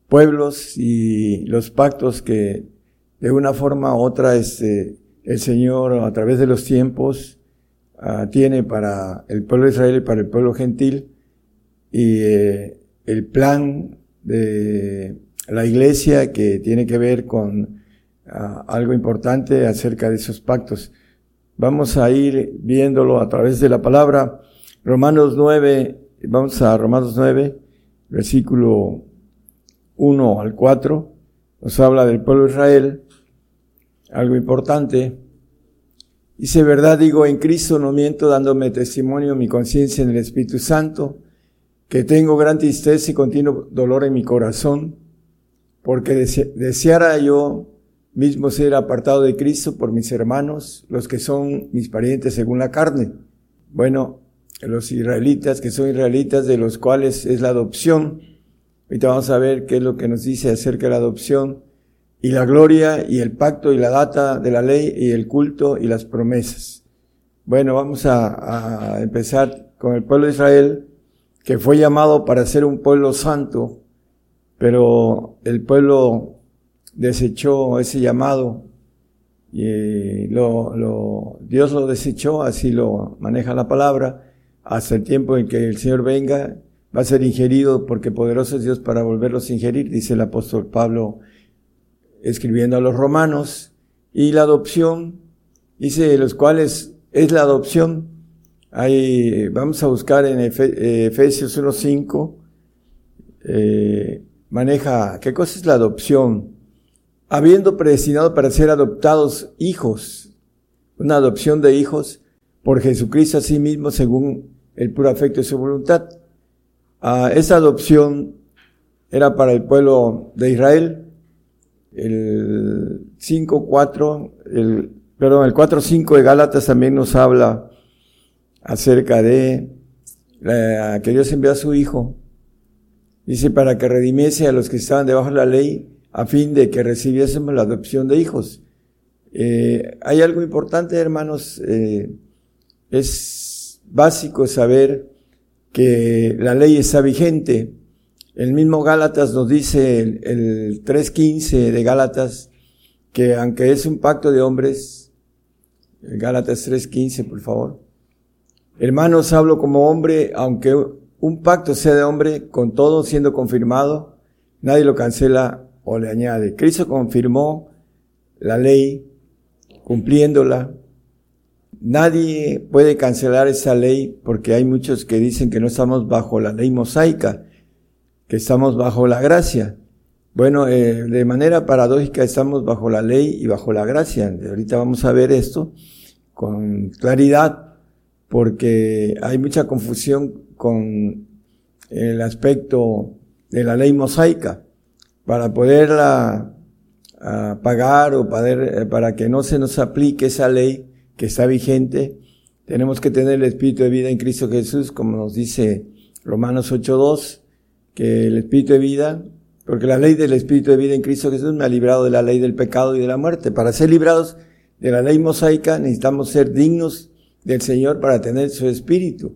pueblos y los pactos que de una forma u otra este, el Señor a través de los tiempos ah, tiene para el pueblo de Israel y para el pueblo gentil y eh, el plan de la iglesia que tiene que ver con ah, algo importante acerca de esos pactos. Vamos a ir viéndolo a través de la palabra. Romanos 9, vamos a Romanos 9, versículo 1 al 4, nos habla del pueblo de Israel, algo importante. Dice, verdad digo, en Cristo no miento, dándome testimonio mi conciencia en el Espíritu Santo, que tengo gran tristeza y continuo dolor en mi corazón, porque deseara yo mismo ser apartado de Cristo por mis hermanos, los que son mis parientes según la carne. Bueno, los israelitas, que son israelitas, de los cuales es la adopción. Ahorita vamos a ver qué es lo que nos dice acerca de la adopción y la gloria y el pacto y la data de la ley y el culto y las promesas. Bueno, vamos a, empezar con el pueblo de Israel, que fue llamado para ser un pueblo santo, pero el pueblo desechó ese llamado y lo, lo, Dios lo desechó, así lo maneja la palabra, hasta el tiempo en que el Señor venga, va a ser ingerido porque poderoso es Dios para volverlos a ingerir, dice el apóstol Pablo escribiendo a los romanos, y la adopción, dice, los cuales es la adopción. Ahí vamos a buscar en Efesios 1.5, eh, maneja, ¿qué cosa es la adopción? Habiendo predestinado para ser adoptados hijos, una adopción de hijos por Jesucristo a sí mismo según el puro afecto de su voluntad. Ah, esa adopción era para el pueblo de Israel. El 5.4, el, perdón, el 4.5 de Gálatas también nos habla acerca de que Dios envió a su Hijo. Dice, para que redimiese a los que estaban debajo de la ley, a fin de que recibiésemos la adopción de hijos. Eh, hay algo importante, hermanos, eh, es básico saber que la ley está vigente. El mismo Gálatas nos dice, el, el 3.15 de Gálatas, que aunque es un pacto de hombres, Gálatas 3.15, por favor. Hermanos, hablo como hombre, aunque un pacto sea de hombre, con todo siendo confirmado, nadie lo cancela o le añade. Cristo confirmó la ley, cumpliéndola, Nadie puede cancelar esa ley porque hay muchos que dicen que no estamos bajo la ley mosaica, que estamos bajo la gracia. Bueno, eh, de manera paradójica estamos bajo la ley y bajo la gracia. Ahorita vamos a ver esto con claridad porque hay mucha confusión con el aspecto de la ley mosaica. Para poderla ah, pagar o eh, para que no se nos aplique esa ley, que está vigente. Tenemos que tener el Espíritu de vida en Cristo Jesús, como nos dice Romanos 8.2, que el Espíritu de vida, porque la ley del Espíritu de vida en Cristo Jesús me ha librado de la ley del pecado y de la muerte. Para ser librados de la ley mosaica necesitamos ser dignos del Señor para tener su Espíritu.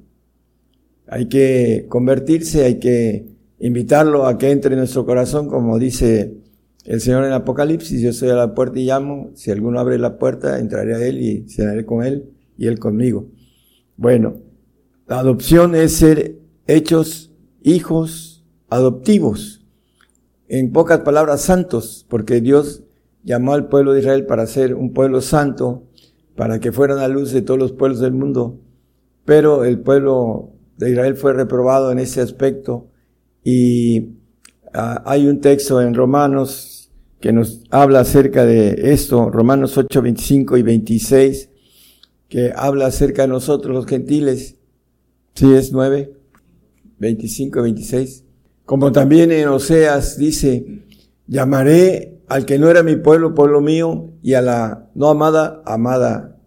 Hay que convertirse, hay que invitarlo a que entre en nuestro corazón, como dice el Señor en Apocalipsis, yo estoy a la puerta y llamo, si alguno abre la puerta, entraré a Él y cenaré con Él y Él conmigo. Bueno, la adopción es ser hechos hijos adoptivos. En pocas palabras, santos, porque Dios llamó al pueblo de Israel para ser un pueblo santo, para que fueran la luz de todos los pueblos del mundo. Pero el pueblo de Israel fue reprobado en ese aspecto y ah, hay un texto en Romanos que nos habla acerca de esto, Romanos 8, 25 y 26, que habla acerca de nosotros los gentiles. Sí, es 9, 25 y 26. Como también en Oseas dice, llamaré al que no era mi pueblo, pueblo mío, y a la no amada, amada.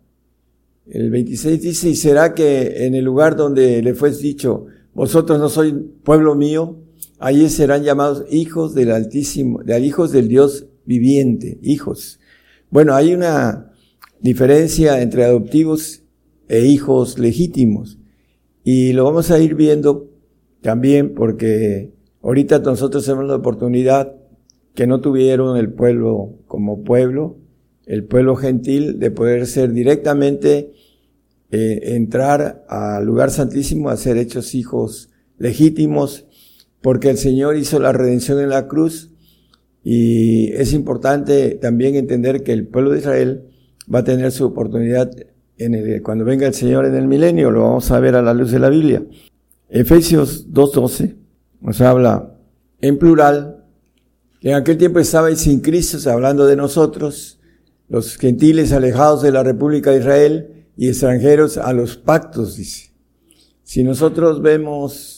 El 26 dice, y será que en el lugar donde le fue dicho, vosotros no sois pueblo mío, Allí serán llamados hijos del Altísimo, de hijos del Dios viviente, hijos. Bueno, hay una diferencia entre adoptivos e hijos legítimos. Y lo vamos a ir viendo también porque ahorita nosotros tenemos la oportunidad que no tuvieron el pueblo como pueblo, el pueblo gentil, de poder ser directamente, eh, entrar al lugar santísimo a ser hechos hijos legítimos porque el Señor hizo la redención en la cruz y es importante también entender que el pueblo de Israel va a tener su oportunidad en el, cuando venga el Señor en el milenio, lo vamos a ver a la luz de la Biblia. Efesios 2.12 nos habla en plural, en aquel tiempo estabais sin Cristo, hablando de nosotros, los gentiles alejados de la República de Israel y extranjeros a los pactos, dice. Si nosotros vemos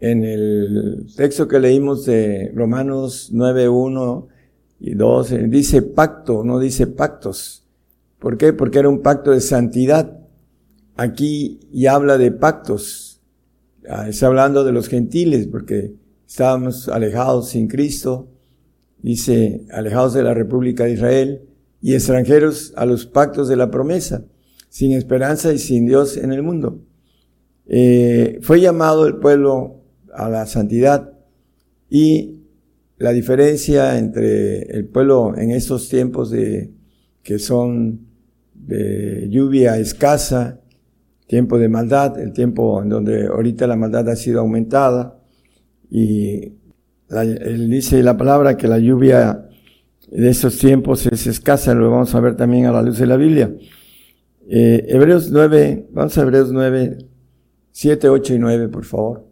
en el texto que leímos de Romanos 9, 1 y 2, dice pacto, no dice pactos. ¿Por qué? Porque era un pacto de santidad. Aquí ya habla de pactos. Ah, está hablando de los gentiles, porque estábamos alejados sin Cristo. Dice, alejados de la República de Israel y extranjeros a los pactos de la promesa, sin esperanza y sin Dios en el mundo. Eh, fue llamado el pueblo a la santidad y la diferencia entre el pueblo en estos tiempos de, que son de lluvia escasa, tiempo de maldad, el tiempo en donde ahorita la maldad ha sido aumentada y él dice la palabra que la lluvia de estos tiempos es escasa, lo vamos a ver también a la luz de la Biblia. Eh, Hebreos 9, vamos a Hebreos 9, 7, 8 y 9, por favor,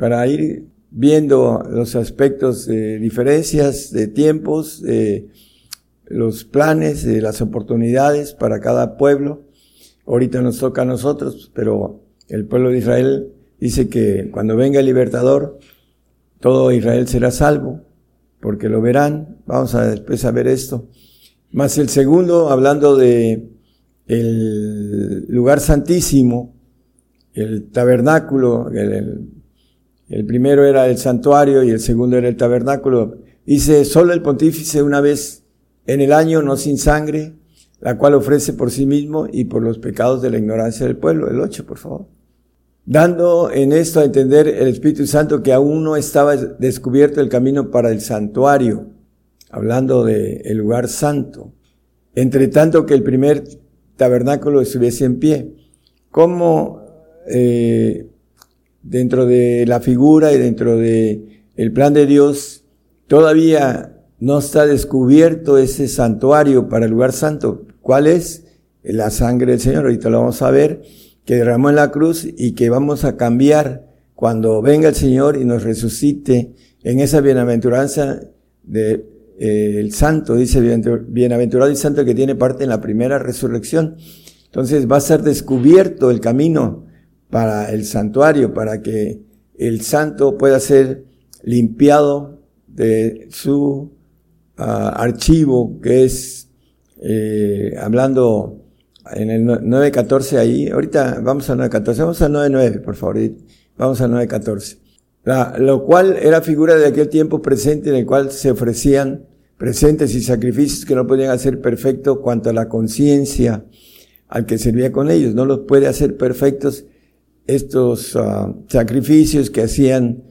para ir viendo los aspectos de diferencias de tiempos, de los planes, de las oportunidades para cada pueblo. Ahorita nos toca a nosotros, pero el pueblo de Israel dice que cuando venga el libertador, todo Israel será salvo, porque lo verán. Vamos a después a ver esto. Más el segundo, hablando de el lugar santísimo, el tabernáculo, el, el primero era el santuario y el segundo era el tabernáculo. Dice, solo el pontífice una vez en el año, no sin sangre, la cual ofrece por sí mismo y por los pecados de la ignorancia del pueblo. El 8, por favor. Dando en esto a entender el Espíritu Santo que aún no estaba descubierto el camino para el santuario, hablando del el lugar santo, entre tanto que el primer tabernáculo estuviese en pie. Como eh, dentro de la figura y dentro de el plan de Dios, todavía no está descubierto ese santuario para el lugar santo. ¿Cuál es? La sangre del Señor, ahorita lo vamos a ver, que derramó en la cruz y que vamos a cambiar cuando venga el Señor y nos resucite en esa bienaventuranza de eh, santo, dice bienaventurado y santo que tiene parte en la primera resurrección. Entonces va a ser descubierto el camino para el santuario, para que el santo pueda ser limpiado de su ah, archivo, que es, eh, hablando en el 9.14 ahí, ahorita vamos al 9.14, vamos al 9.9, por favor, vamos al 9.14. lo cual era figura de aquel tiempo presente en el cual se ofrecían presentes y sacrificios que no podían hacer perfecto cuanto a la conciencia al que servía con ellos. No los puede hacer perfectos estos ah, sacrificios que hacían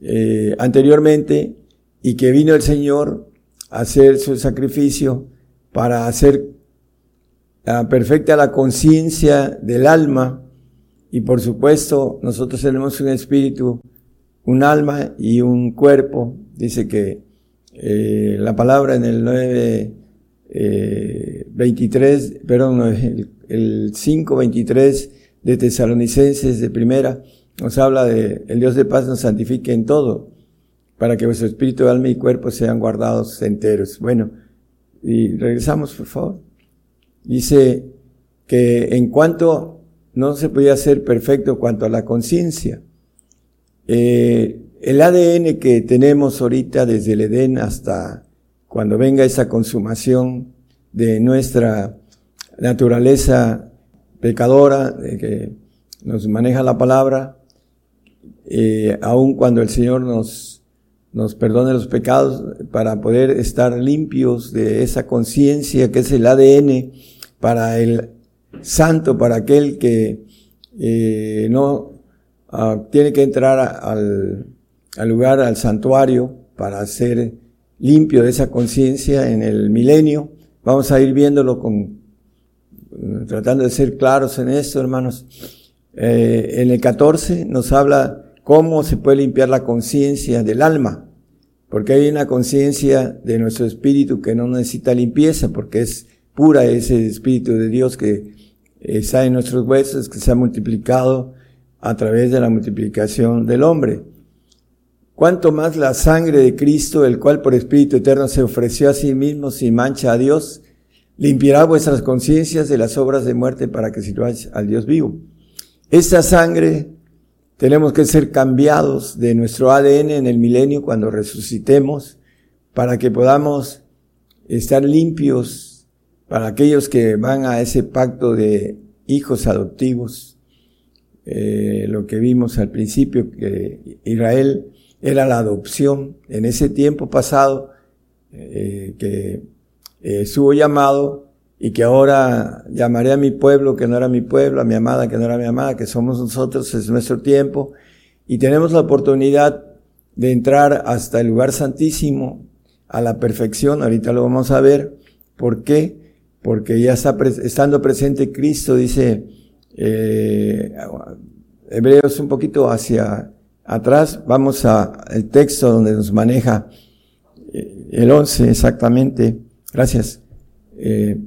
eh, anteriormente y que vino el Señor a hacer su sacrificio para hacer uh, perfecta la conciencia del alma y por supuesto nosotros tenemos un espíritu, un alma y un cuerpo. Dice que eh, la palabra en el 9, eh, 23, perdón, el, el 5, 23 de Tesalonicenses de primera, nos habla de el Dios de paz nos santifique en todo, para que vuestro espíritu, alma y cuerpo sean guardados enteros. Bueno, y regresamos, por favor. Dice que en cuanto no se podía ser perfecto cuanto a la conciencia, eh, el ADN que tenemos ahorita desde el Edén hasta cuando venga esa consumación de nuestra naturaleza pecadora, de que nos maneja la palabra, eh, aun cuando el Señor nos, nos perdone los pecados, para poder estar limpios de esa conciencia que es el ADN para el santo, para aquel que eh, no ah, tiene que entrar al, al lugar, al santuario, para ser limpio de esa conciencia en el milenio. Vamos a ir viéndolo con tratando de ser claros en esto, hermanos. Eh, en el 14 nos habla cómo se puede limpiar la conciencia del alma, porque hay una conciencia de nuestro espíritu que no necesita limpieza, porque es pura ese espíritu de Dios que está en nuestros huesos, que se ha multiplicado a través de la multiplicación del hombre. Cuanto más la sangre de Cristo, el cual por Espíritu Eterno se ofreció a sí mismo sin mancha a Dios, limpiará vuestras conciencias de las obras de muerte para que sirváis al Dios vivo. Esta sangre tenemos que ser cambiados de nuestro ADN en el milenio cuando resucitemos para que podamos estar limpios para aquellos que van a ese pacto de hijos adoptivos. Eh, lo que vimos al principio, que Israel era la adopción en ese tiempo pasado, eh, que eh, estuvo llamado y que ahora llamaré a mi pueblo que no era mi pueblo, a mi amada que no era mi amada, que somos nosotros, es nuestro tiempo, y tenemos la oportunidad de entrar hasta el lugar santísimo, a la perfección, ahorita lo vamos a ver, ¿por qué? Porque ya está estando presente Cristo, dice eh, Hebreos un poquito hacia atrás, vamos a el texto donde nos maneja eh, el 11 exactamente, gracias. Eh,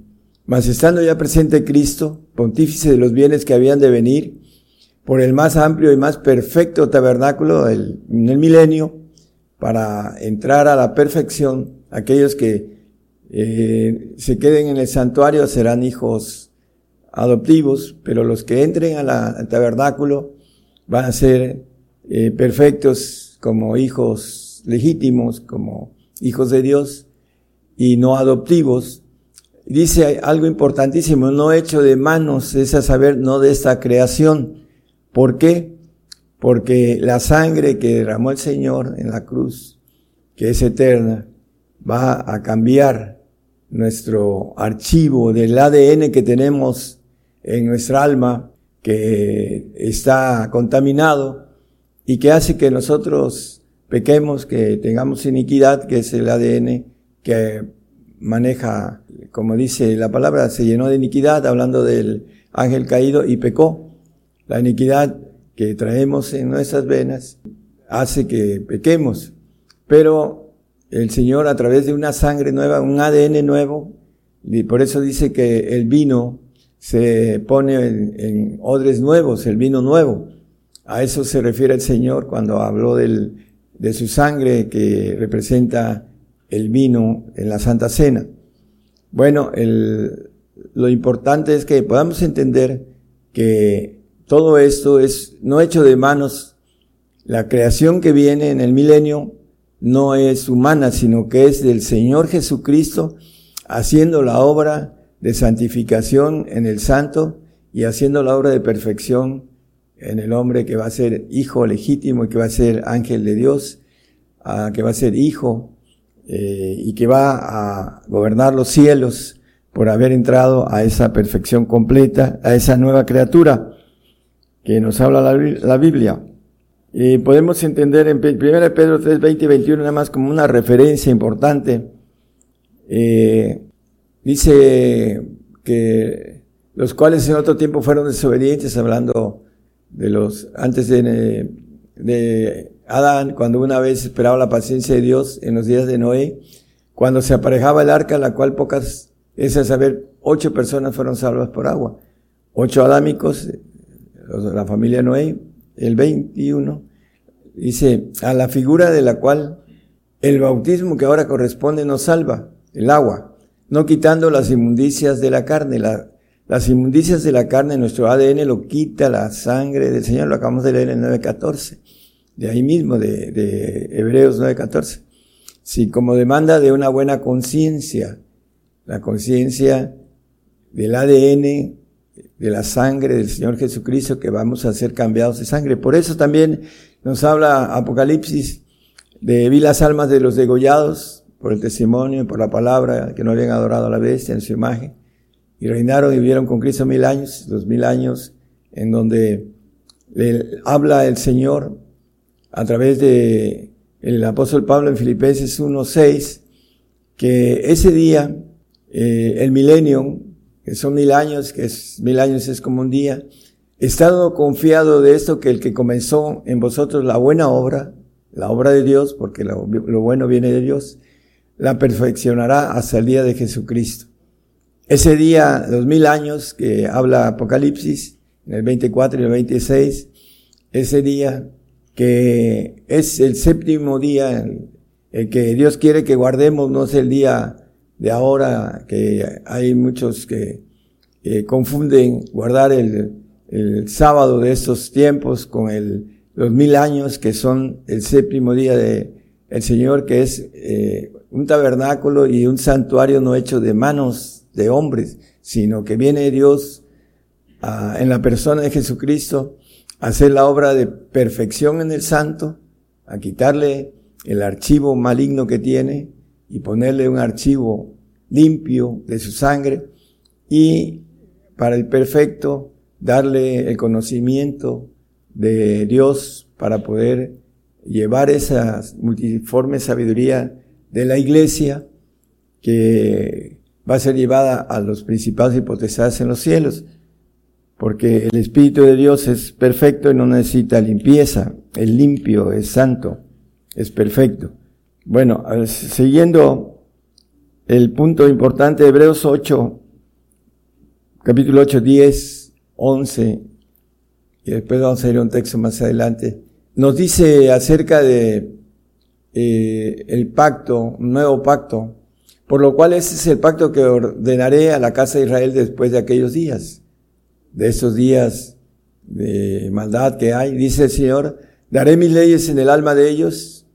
mas estando ya presente Cristo, pontífice de los bienes que habían de venir, por el más amplio y más perfecto tabernáculo del, en el milenio, para entrar a la perfección, aquellos que eh, se queden en el santuario serán hijos adoptivos, pero los que entren al tabernáculo van a ser eh, perfectos como hijos legítimos, como hijos de Dios y no adoptivos. Dice algo importantísimo, no hecho de manos, es a saber, no de esta creación. ¿Por qué? Porque la sangre que derramó el Señor en la cruz, que es eterna, va a cambiar nuestro archivo del ADN que tenemos en nuestra alma, que está contaminado y que hace que nosotros pequemos, que tengamos iniquidad, que es el ADN que maneja, como dice la palabra, se llenó de iniquidad, hablando del ángel caído y pecó. La iniquidad que traemos en nuestras venas hace que pequemos, pero el Señor a través de una sangre nueva, un ADN nuevo, y por eso dice que el vino se pone en, odres nuevos, el vino nuevo. A eso se refiere el Señor cuando habló del, de su sangre que representa el vino en la Santa Cena. Bueno, el, lo importante es que podamos entender que todo esto es no hecho de manos. La creación que viene en el milenio no es humana, sino que es del Señor Jesucristo haciendo la obra de santificación en el santo y haciendo la obra de perfección en el hombre que va a ser hijo legítimo y que va a ser ángel de Dios, que va a ser hijo eh, y que va a gobernar los cielos por haber entrado a esa perfección completa, a esa nueva criatura que nos habla la, la Biblia. Y podemos entender en 1 Pedro 3, 20 y 21 nada más como una referencia importante. Eh, dice que los cuales en otro tiempo fueron desobedientes, hablando de los antes de, de Adán, cuando una vez esperaba la paciencia de Dios en los días de Noé, cuando se aparejaba el arca, la cual pocas, es a saber, ocho personas fueron salvas por agua. Ocho adámicos, la familia Noé, el 21, dice, a la figura de la cual el bautismo que ahora corresponde nos salva, el agua, no quitando las inmundicias de la carne. Las inmundicias de la carne, nuestro ADN lo quita la sangre del Señor, lo acabamos de leer en 9.14, de ahí mismo, de, Hebreos 9.14. Sí, como demanda de una buena conciencia, la conciencia del ADN de la sangre del Señor Jesucristo que vamos a ser cambiados de sangre. Por eso también nos habla Apocalipsis de vi las almas de los degollados por el testimonio y por la palabra que no habían adorado a la bestia en su imagen y reinaron y vivieron con Cristo mil años, dos mil años en donde le habla el Señor a través de el apóstol Pablo en Filipenses 1.6 que ese día eh, el milenio que son mil años, que es mil años es como un día. He estado confiado de esto que el que comenzó en vosotros la buena obra, la obra de Dios, porque lo, bueno viene de Dios, la perfeccionará hasta el día de Jesucristo. Ese día, los mil años que habla Apocalipsis, en el 24 y el 26, ese día que es el séptimo día, el que Dios quiere que guardemos, no es el día de ahora, que hay muchos que confunden guardar el, el, sábado de estos tiempos con el, los mil años que son el séptimo día de el Señor, que es eh, un tabernáculo y un santuario no hecho de manos de hombres, sino que viene Dios en la persona de Jesucristo a hacer la obra de perfección en el santo, a quitarle el archivo maligno que tiene, y ponerle un archivo limpio de su sangre y para el perfecto darle el conocimiento de Dios para poder llevar esa multiforme sabiduría de la iglesia que va a ser llevada a los principales hipótesis en los cielos, porque el Espíritu de Dios es perfecto y no necesita limpieza, es limpio, es santo, es perfecto. Bueno, siguiendo el punto importante, Hebreos 8, capítulo 8, 10, 11, y después vamos a ir a un texto más adelante, nos dice acerca de eh, el pacto, un nuevo pacto, por lo cual ese es el pacto que ordenaré a la casa de Israel después de aquellos días, de esos días de maldad que hay, dice el Señor, daré mis leyes en el alma de ellos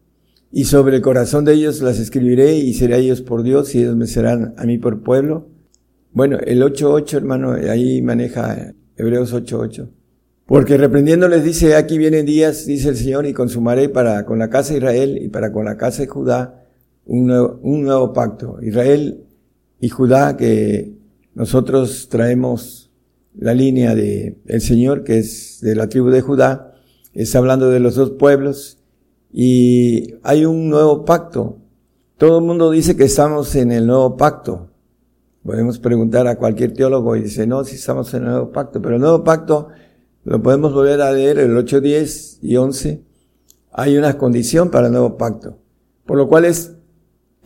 y sobre el corazón de ellos las escribiré y seré ellos por Dios y ellos me serán a mí por pueblo. Bueno, el 8.8, hermano, ahí maneja Hebreos 8.8. Porque reprendiéndoles dice, aquí vienen días, dice el Señor, y consumaré para con la casa de Israel y para con la casa de Judá un nuevo, un nuevo pacto. Israel y Judá que nosotros traemos la línea de el Señor, que es de la tribu de Judá, está hablando de los dos pueblos, y hay un nuevo pacto. Todo el mundo dice que estamos en el nuevo pacto. Podemos preguntar a cualquier teólogo y dice, no, si estamos en el nuevo pacto, pero el nuevo pacto lo podemos volver a leer, el 8, 10 y 11. Hay una condición para el nuevo pacto. Por lo cual es,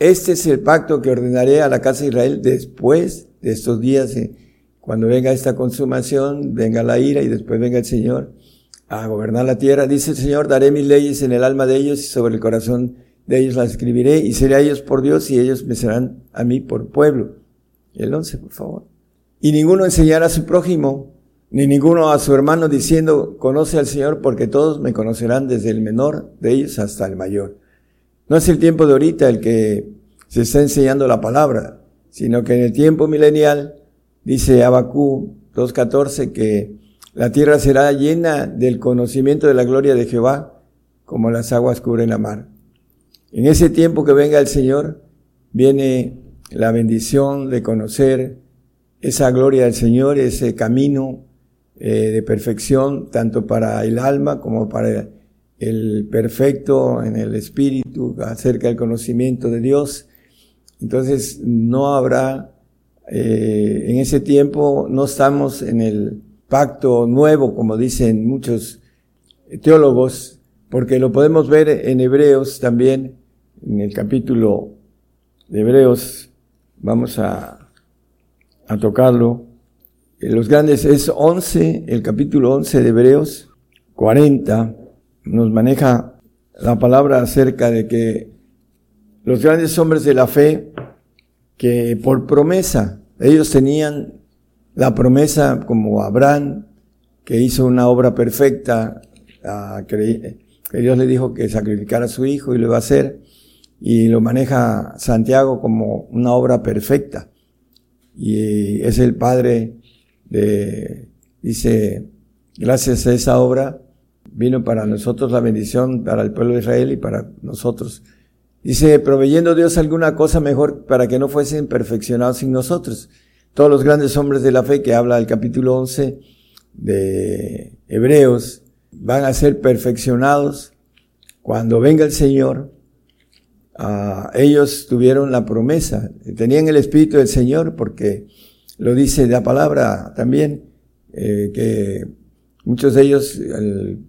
este es el pacto que ordenaré a la casa de Israel después de estos días, eh, cuando venga esta consumación, venga la ira y después venga el Señor a gobernar la tierra. Dice el Señor, daré mis leyes en el alma de ellos y sobre el corazón de ellos las escribiré y seré a ellos por Dios y ellos me serán a mí por pueblo. El 11, por favor. Y ninguno enseñará a su prójimo ni ninguno a su hermano diciendo, conoce al Señor, porque todos me conocerán desde el menor de ellos hasta el mayor. No es el tiempo de ahorita el que se está enseñando la palabra, sino que en el tiempo milenial, dice Abacú 2.14, que la tierra será llena del conocimiento de la gloria de Jehová, como las aguas cubren la mar. En ese tiempo que venga el Señor, viene la bendición de conocer esa gloria del Señor, ese camino eh, de perfección, tanto para el alma como para el perfecto en el espíritu, acerca del conocimiento de Dios. Entonces no habrá, eh, en ese tiempo no estamos en el pacto nuevo, como dicen muchos teólogos, porque lo podemos ver en Hebreos también, en el capítulo de Hebreos, vamos a, a tocarlo. Los grandes es 11, el capítulo 11 de Hebreos 40, nos maneja la palabra acerca de que los grandes hombres de la fe, que por promesa, ellos tenían la promesa como Abraham, que hizo una obra perfecta, que Dios le dijo que sacrificara a su hijo y lo iba a hacer, y lo maneja Santiago como una obra perfecta. Y es el padre dice, gracias a esa obra vino para nosotros la bendición para el pueblo de Israel y para nosotros. Dice, proveyendo Dios alguna cosa mejor para que no fuesen perfeccionados sin nosotros. Todos los grandes hombres de la fe que habla el capítulo 11 de Hebreos van a ser perfeccionados cuando venga el Señor. Ah, ellos tuvieron la promesa, tenían el Espíritu del Señor porque lo dice la palabra también, eh, que muchos de ellos, el,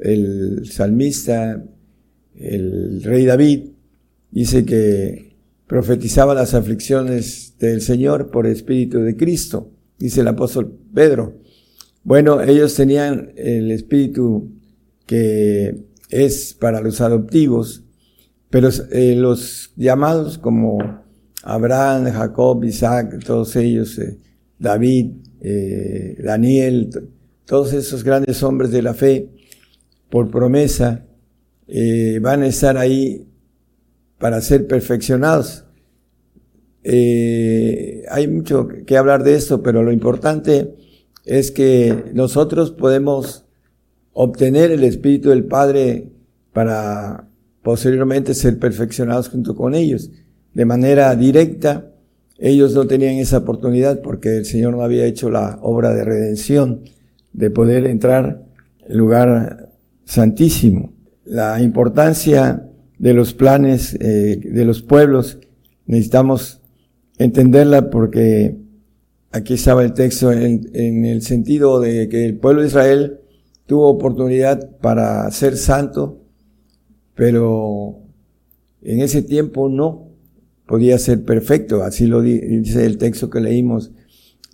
el salmista, el rey David, dice que profetizaba las aflicciones del Señor por espíritu de Cristo, dice el apóstol Pedro. Bueno, ellos tenían el espíritu que es para los adoptivos, pero eh, los llamados como Abraham, Jacob, Isaac, todos ellos, eh, David, eh, Daniel, todos esos grandes hombres de la fe, por promesa, eh, van a estar ahí para ser perfeccionados. hay mucho que hablar de esto, pero lo importante es que nosotros podemos obtener el Espíritu del Padre para posteriormente ser perfeccionados junto con ellos de manera directa. Ellos no tenían esa oportunidad porque el Señor no había hecho la obra de redención, de poder entrar al lugar santísimo. La importancia de los planes eh, de los pueblos necesitamos entenderla porque aquí estaba el texto en, el sentido de que el pueblo de Israel tuvo oportunidad para ser santo, pero en ese tiempo no podía ser perfecto, así lo dice el texto que leímos,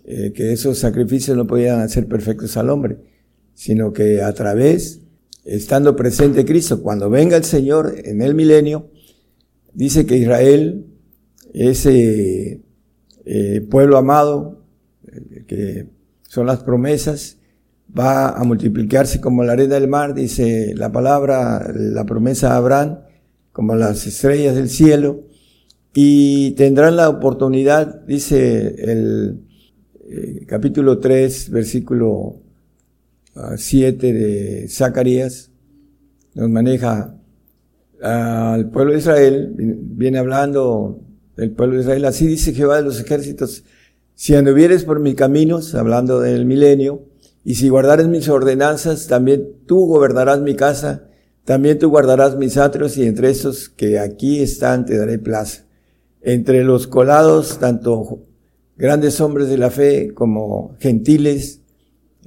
eh, que esos sacrificios no podían hacer perfectos al hombre, sino que a través, estando presente Cristo, cuando venga el Señor en el milenio, dice que Israel, ese eh, pueblo amado, que son las promesas, va a multiplicarse como la arena del mar, dice la palabra, la promesa de Abraham, como las estrellas del cielo, y tendrán la oportunidad, dice el eh, capítulo 3, versículo 7 ah, de Zacarías, nos maneja al pueblo de Israel, viene hablando del pueblo de Israel, así dice Jehová de los ejércitos, si anduvieres por mis caminos, hablando del milenio, y si guardares mis ordenanzas, también tú gobernarás mi casa, también tú guardarás mis atrios, y entre esos que aquí están te daré plaza. Entre los colados, tanto grandes hombres de la fe como gentiles,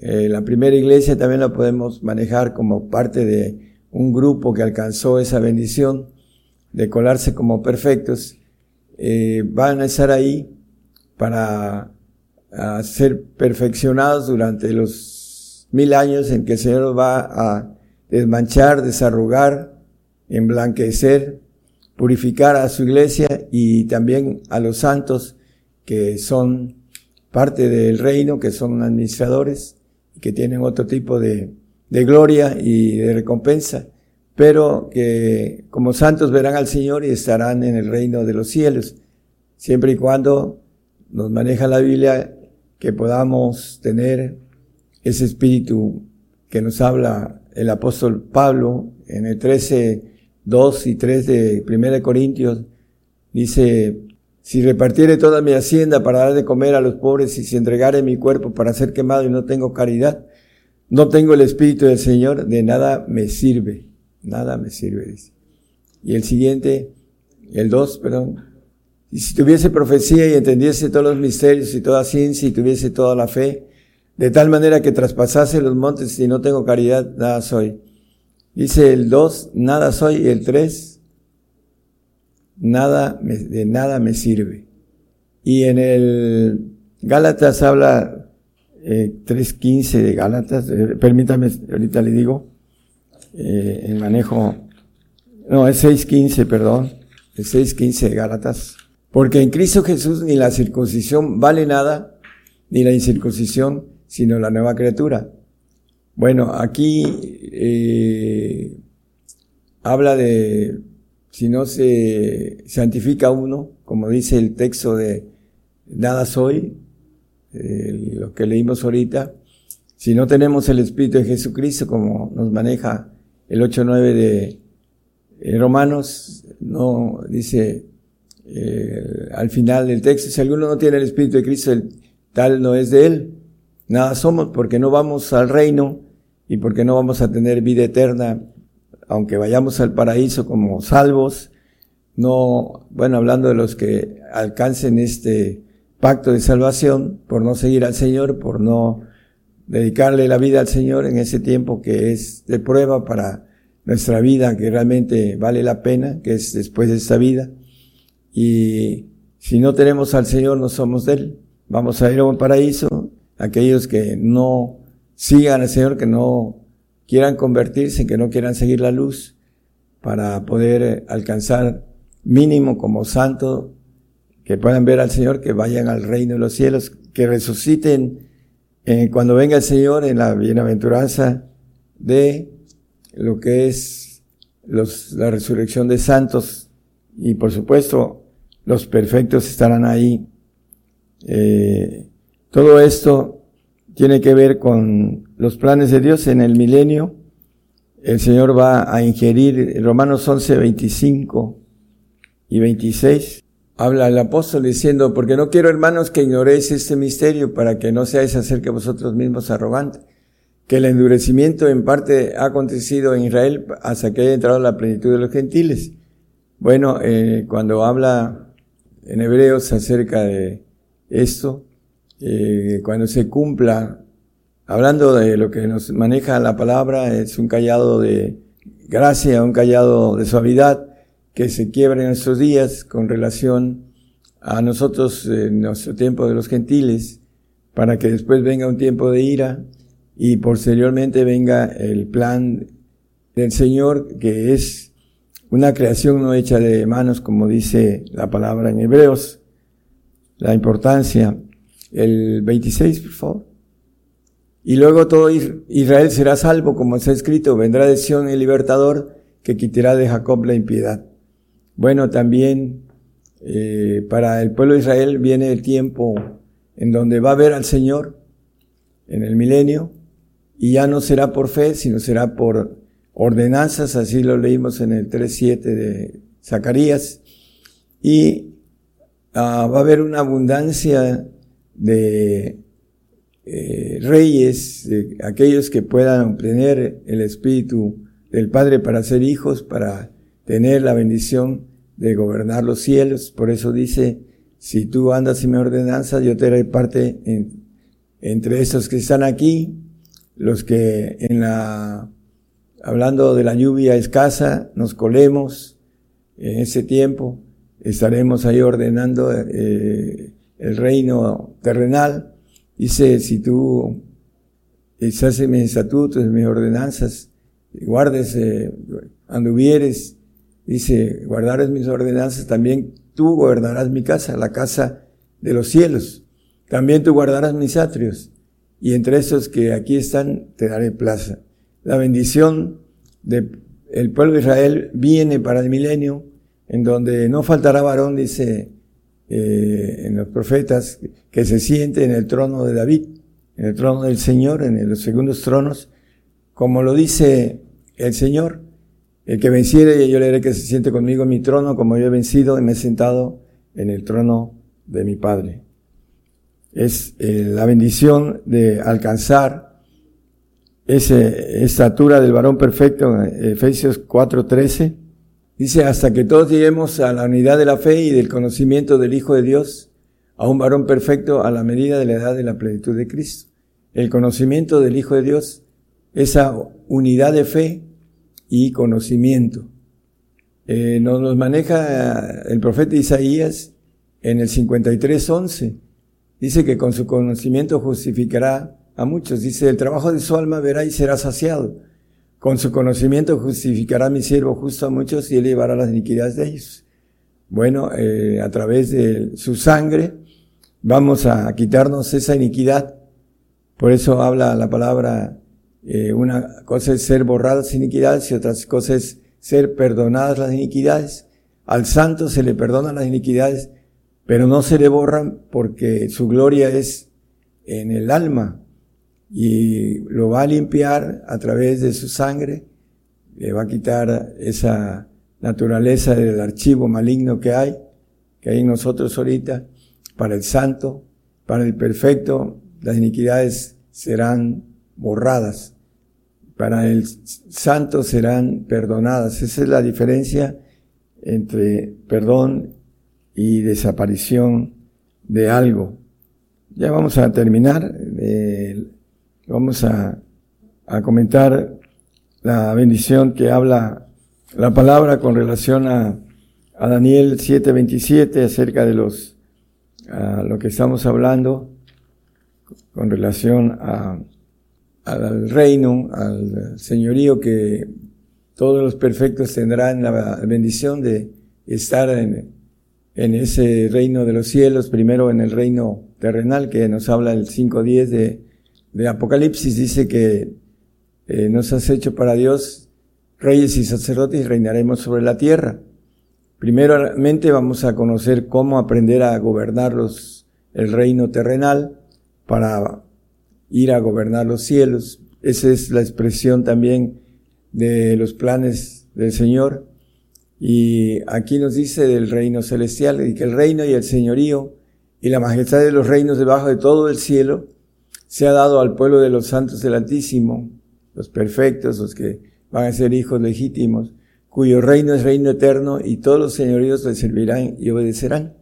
eh, la primera iglesia también la podemos manejar como parte de un grupo que alcanzó esa bendición de colarse como perfectos, eh, van a estar ahí para ser perfeccionados durante los mil años en que el Señor va a desmanchar, desarrugar, emblanquecer, purificar a su iglesia y también a los santos que son parte del reino, que son administradores, que tienen otro tipo de, de gloria y de recompensa, pero que como santos verán al Señor y estarán en el reino de los cielos, siempre y cuando nos maneja la Biblia que podamos tener ese espíritu que nos habla el apóstol Pablo en el 13, 2 y 3 de 1 Corintios. Dice, si repartiere toda mi hacienda para dar de comer a los pobres y si entregare mi cuerpo para ser quemado y no tengo caridad, no tengo el espíritu del Señor, de nada me sirve. Nada me sirve, dice. Y el siguiente, el 2, perdón, y si tuviese profecía y entendiese todos los misterios y toda ciencia y tuviese toda la fe, de tal manera que traspasase los montes y no tengo caridad, nada soy. Dice el 2, nada soy, y el 3, nada de nada me sirve. Y en el Gálatas habla eh, 3.15 de Gálatas, eh, permítame, ahorita le digo, eh, el manejo, no, es 6.15, perdón, es 6.15 de Gálatas. Porque en Cristo Jesús ni la circuncisión vale nada, ni la incircuncisión, sino la nueva criatura. Bueno, aquí eh, habla de si no se santifica uno, como dice el texto de nada soy, lo que leímos ahorita, si no tenemos el Espíritu de Jesucristo, como nos maneja el 8.9 de eh, Romanos, no dice eh, al final del texto, si alguno no tiene el Espíritu de Cristo, el, tal no es de él. Nada somos porque no vamos al reino y porque no vamos a tener vida eterna, aunque vayamos al paraíso como salvos. No, bueno, hablando de los que alcancen este pacto de salvación por no seguir al Señor, por no dedicarle la vida al Señor en ese tiempo que es de prueba para nuestra vida, que realmente vale la pena, que es después de esta vida. Y si no tenemos al Señor, no somos de Él. Vamos a ir a un paraíso. Aquellos que no sigan al Señor, que no quieran convertirse, que no quieran seguir la luz para poder alcanzar mínimo como santo, que puedan ver al Señor, que vayan al reino de los cielos, que resuciten eh, cuando venga el Señor en la bienaventuranza de lo que es los, la resurrección de santos y por supuesto los perfectos estarán ahí. Eh, todo esto tiene que ver con los planes de Dios en el milenio. El Señor va a ingerir, Romanos 11, 25 y 26, habla el apóstol diciendo, porque no quiero hermanos que ignoréis este misterio para que no seáis acerca vosotros mismos arrogantes, que el endurecimiento en parte ha acontecido en Israel hasta que haya entrado la plenitud de los gentiles. Bueno, eh, cuando habla en Hebreos acerca de esto, eh, cuando se cumpla, hablando de lo que nos maneja la palabra, es un callado de gracia, un callado de suavidad, que se quiebra en estos días con relación a nosotros en nuestro tiempo de los gentiles, para que después venga un tiempo de ira y posteriormente venga el plan del Señor, que es una creación no hecha de manos, como dice la palabra en Hebreos, la importancia. El 26, por favor. Y luego todo Israel será salvo, como está escrito, vendrá de Sion el libertador que quitará de Jacob la impiedad. Bueno, también eh, para el pueblo de Israel viene el tiempo en donde va a ver al Señor en el milenio y ya no será por fe, sino será por ordenanzas, así lo leímos en el 3.7 de Zacarías, y ah, va a haber una abundancia de eh, reyes, aquellos que puedan obtener el Espíritu del Padre para ser hijos, para tener la bendición de gobernar los cielos. Por eso dice, si tú andas en mi ordenanza, yo te haré parte entre esos que están aquí, los que en la, hablando de la lluvia escasa, nos colemos en ese tiempo, estaremos ahí ordenando eh, el reino terrenal. Dice, si tú en mis estatutos, mis ordenanzas, guardes, eh, anduvieres, dice, guardarás mis ordenanzas, también tú guardarás mi casa, la casa de los cielos. También tú guardarás mis atrios. Y entre esos que aquí están, te daré plaza. La bendición del pueblo de Israel viene para el milenio, en donde no faltará varón, dice eh, en los profetas, que se siente en el trono de David, en el trono del Señor, en los segundos tronos, como lo dice el Señor, el que venciere, yo le haré que se siente conmigo en mi trono, como yo he vencido y me he sentado en el trono de mi Padre. Es eh, la bendición de alcanzar esa estatura del varón perfecto en Efesios 4:13. Dice, hasta que todos lleguemos a la unidad de la fe y del conocimiento del Hijo de Dios, a un varón perfecto a la medida de la edad de la plenitud de Cristo. El conocimiento del Hijo de Dios, esa unidad de fe, y conocimiento. Eh, nos los maneja el profeta Isaías en el 53.11. Dice que con su conocimiento justificará a muchos. Dice, el trabajo de su alma verá y será saciado. Con su conocimiento justificará mi siervo justo a muchos y él llevará las iniquidades de ellos. Bueno, eh, a través de su sangre vamos a quitarnos esa iniquidad. Por eso habla la palabra eh, una cosa es ser borradas iniquidades y otra cosa es ser perdonadas las iniquidades. Al santo se le perdonan las iniquidades, pero no se le borran porque su gloria es en el alma y lo va a limpiar a través de su sangre, le va a quitar esa naturaleza del archivo maligno que hay, que hay en nosotros ahorita, para el santo, para el perfecto, las iniquidades serán borradas para el santo serán perdonadas. Esa es la diferencia entre perdón y desaparición de algo. Ya vamos a terminar. Vamos a, a, comentar la bendición que habla la palabra con relación a, a Daniel 7:27 acerca de los a lo que estamos hablando con relación a al reino, al señorío que todos los perfectos tendrán la bendición de estar en, ese reino de los cielos, primero en el reino terrenal que nos habla el 5.10 de, de Apocalipsis, dice que eh, nos has hecho para Dios reyes y sacerdotes y reinaremos sobre la tierra. Primeramente vamos a conocer cómo aprender a gobernar el reino terrenal para ir a gobernar los cielos. Esa es la expresión también de los planes del Señor. Y aquí nos dice del reino celestial, y que el reino y el señorío y la majestad de los reinos debajo de todo el cielo se ha dado al pueblo de los santos del Altísimo, los perfectos, los que van a ser hijos legítimos, cuyo reino es reino eterno y todos los señoríos le servirán y obedecerán.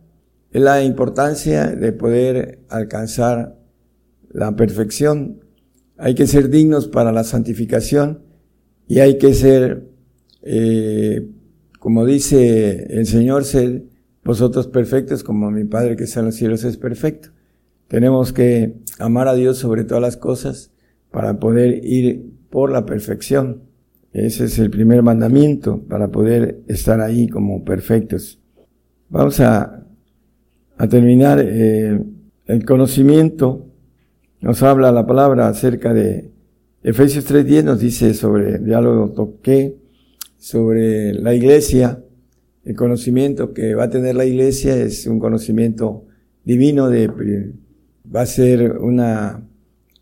Es la importancia de poder alcanzar la perfección. Hay que ser dignos para la santificación y hay que ser eh, como dice el Señor, sed vosotros perfectos como mi Padre que está en los cielos es perfecto. Tenemos que amar a Dios sobre todas las cosas para poder ir por la perfección. Ese es el primer mandamiento para poder estar ahí como perfectos. Vamos a, a terminar eh, el conocimiento. Nos habla la palabra acerca de Efesios 3.10 nos dice sobre, ya lo toqué, sobre la iglesia. El conocimiento que va a tener la iglesia es un conocimiento divino de, va a ser una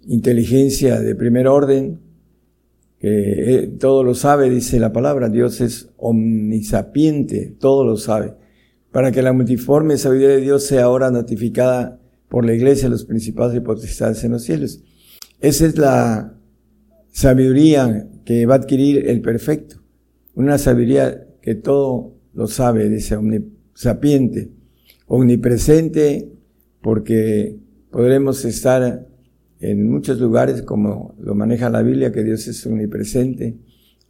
inteligencia de primer orden, que eh, todo lo sabe, dice la palabra, Dios es omnisapiente, todo lo sabe, para que la multiforme sabiduría de Dios sea ahora notificada por la iglesia, los principados y potestades en los cielos. Esa es la sabiduría que va a adquirir el perfecto, una sabiduría que todo lo sabe, dice omnisapiente, omnipresente, porque podremos estar en muchos lugares, como lo maneja la Biblia, que Dios es omnipresente,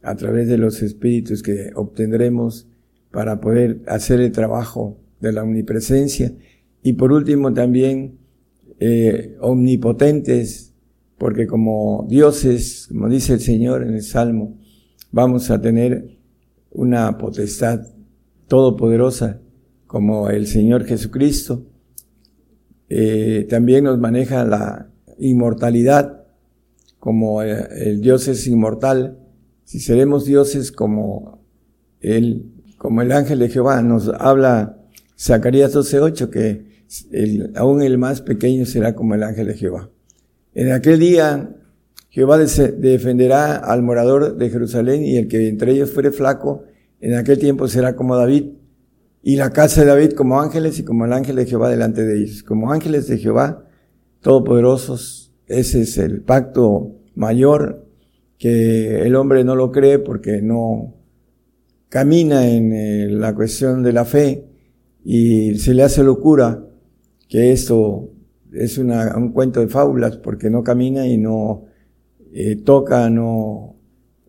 a través de los espíritus que obtendremos para poder hacer el trabajo de la omnipresencia. Y por último también eh, omnipotentes, porque como dioses, como dice el Señor en el Salmo, vamos a tener una potestad todopoderosa como el Señor Jesucristo. Eh, también nos maneja la inmortalidad, como eh, el Dios es inmortal, si seremos dioses como él, como el ángel de Jehová, nos habla Zacarías 12:8 que el, aún el más pequeño será como el ángel de Jehová. En aquel día Jehová defenderá al morador de Jerusalén y el que entre ellos fuere flaco, en aquel tiempo será como David y la casa de David como ángeles y como el ángel de Jehová delante de ellos. Como ángeles de Jehová todopoderosos. Ese es el pacto mayor que el hombre no lo cree porque no camina en eh, la cuestión de la fe y se le hace locura que esto es una, un cuento de fábulas porque no camina y no eh, toca, no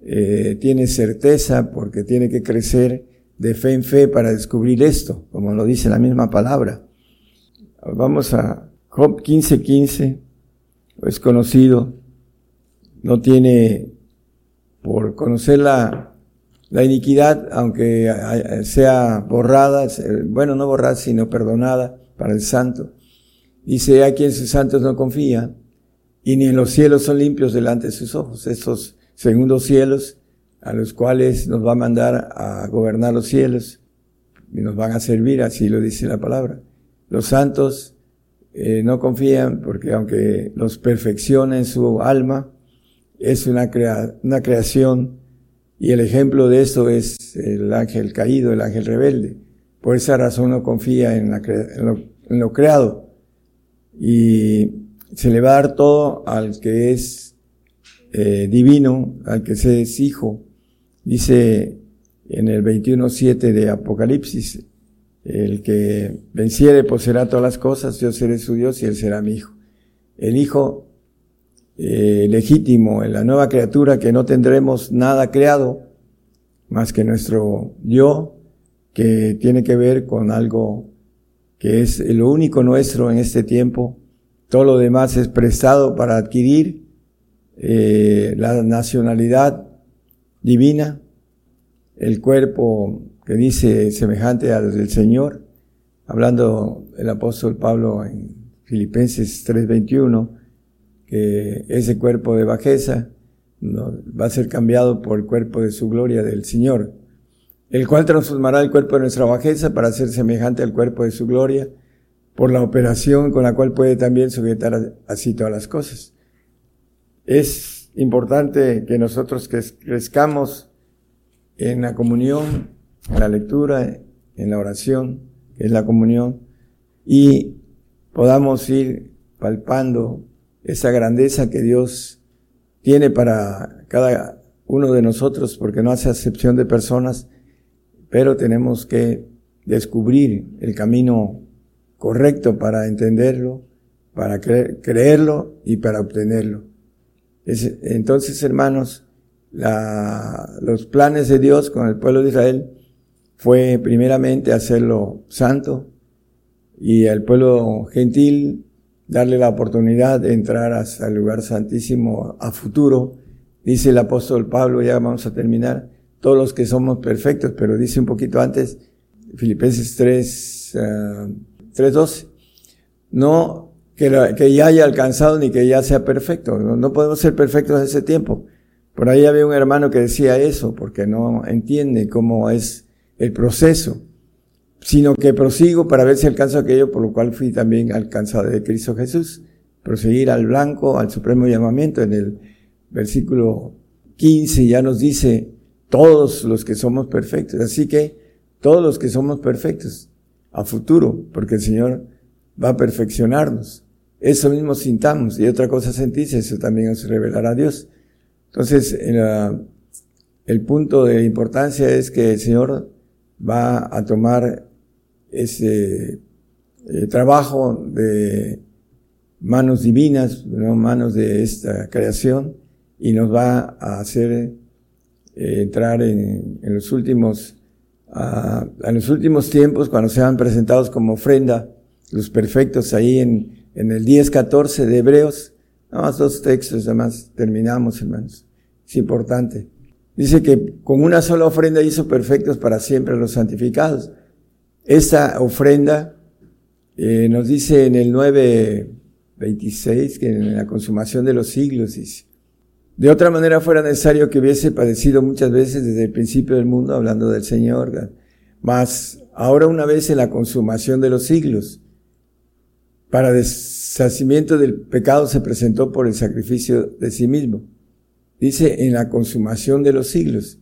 eh, tiene certeza porque tiene que crecer de fe en fe para descubrir esto, como lo dice la misma palabra. Vamos a Job 15:15 es conocido, no tiene por conocer la, la iniquidad, aunque sea borrada, bueno, no borrada, sino perdonada para el santo. Dice, a quien sus santos no confía, y ni en los cielos son limpios delante de sus ojos. Estos segundos cielos a los cuales nos va a mandar a gobernar los cielos y nos van a servir, así lo dice la palabra. Los santos eh, no confían porque aunque los perfecciona en su alma, es una, una creación y el ejemplo de eso es el ángel caído, el ángel rebelde. Por esa razón no confía en, lo, creado y se le va a dar todo al que es eh, divino, al que se es hijo. Dice en el 21.7 de Apocalipsis, el que venciere poseerá todas las cosas, yo seré su Dios y él será mi hijo. El hijo eh, legítimo, la nueva criatura que no tendremos nada creado más que nuestro yo, que tiene que ver con algo que es lo único nuestro en este tiempo. Todo lo demás es prestado para adquirir eh, la nacionalidad divina, el cuerpo que dice semejante al del Señor, hablando el apóstol Pablo en Filipenses 3:21, que ese cuerpo de bajeza va a ser cambiado por el cuerpo de su gloria del Señor, el cual transformará el cuerpo de nuestra bajeza para ser semejante al cuerpo de su gloria, por la operación con la cual puede también sujetar así todas las cosas. Es importante que nosotros crezcamos en la comunión en la lectura, en la oración, que es la comunión, y podamos ir palpando esa grandeza que Dios tiene para cada uno de nosotros, porque no hace acepción de personas, pero tenemos que descubrir el camino correcto para entenderlo, para creerlo y para obtenerlo. Entonces, hermanos, la, los planes de Dios con el pueblo de Israel fue primeramente hacerlo santo y al pueblo gentil darle la oportunidad de entrar hasta el lugar santísimo a futuro. Dice el apóstol Pablo, ya vamos a terminar, todos los que somos perfectos, pero dice un poquito antes, Filipenses 3, 3.12, no que, ya haya alcanzado ni que ya sea perfecto, no, no podemos ser perfectos en ese tiempo. Por ahí había un hermano que decía eso, porque no entiende cómo es el proceso sino que prosigo para ver si alcanzo aquello por lo cual fui también alcanzado de Cristo Jesús. Proseguir al blanco, al supremo llamamiento. En el versículo 15 ya nos dice todos los que somos perfectos. Así que todos los que somos perfectos a futuro, porque el Señor va a perfeccionarnos. Eso mismo sintamos y otra cosa sentís, eso también os revelará Dios. Entonces, el punto de importancia es que el Señor va a tomar ese eh, trabajo de manos divinas, ¿no? manos de esta creación, y nos va a hacer eh, entrar en, los últimos, en los últimos tiempos, cuando sean presentados como ofrenda, los perfectos ahí en, en el 10-14 de Hebreos, nada más dos textos, además terminamos, hermanos. Es importante. Dice que con una sola ofrenda hizo perfectos para siempre los santificados. Esta ofrenda eh, nos dice en el 9.26 que en la consumación de los siglos dice. De otra manera fuera necesario que hubiese padecido muchas veces desde el principio del mundo, hablando del Señor, mas ahora una vez en la consumación de los siglos, para deshacimiento del pecado se presentó por el sacrificio de sí mismo. Dice en la consumación de los siglos,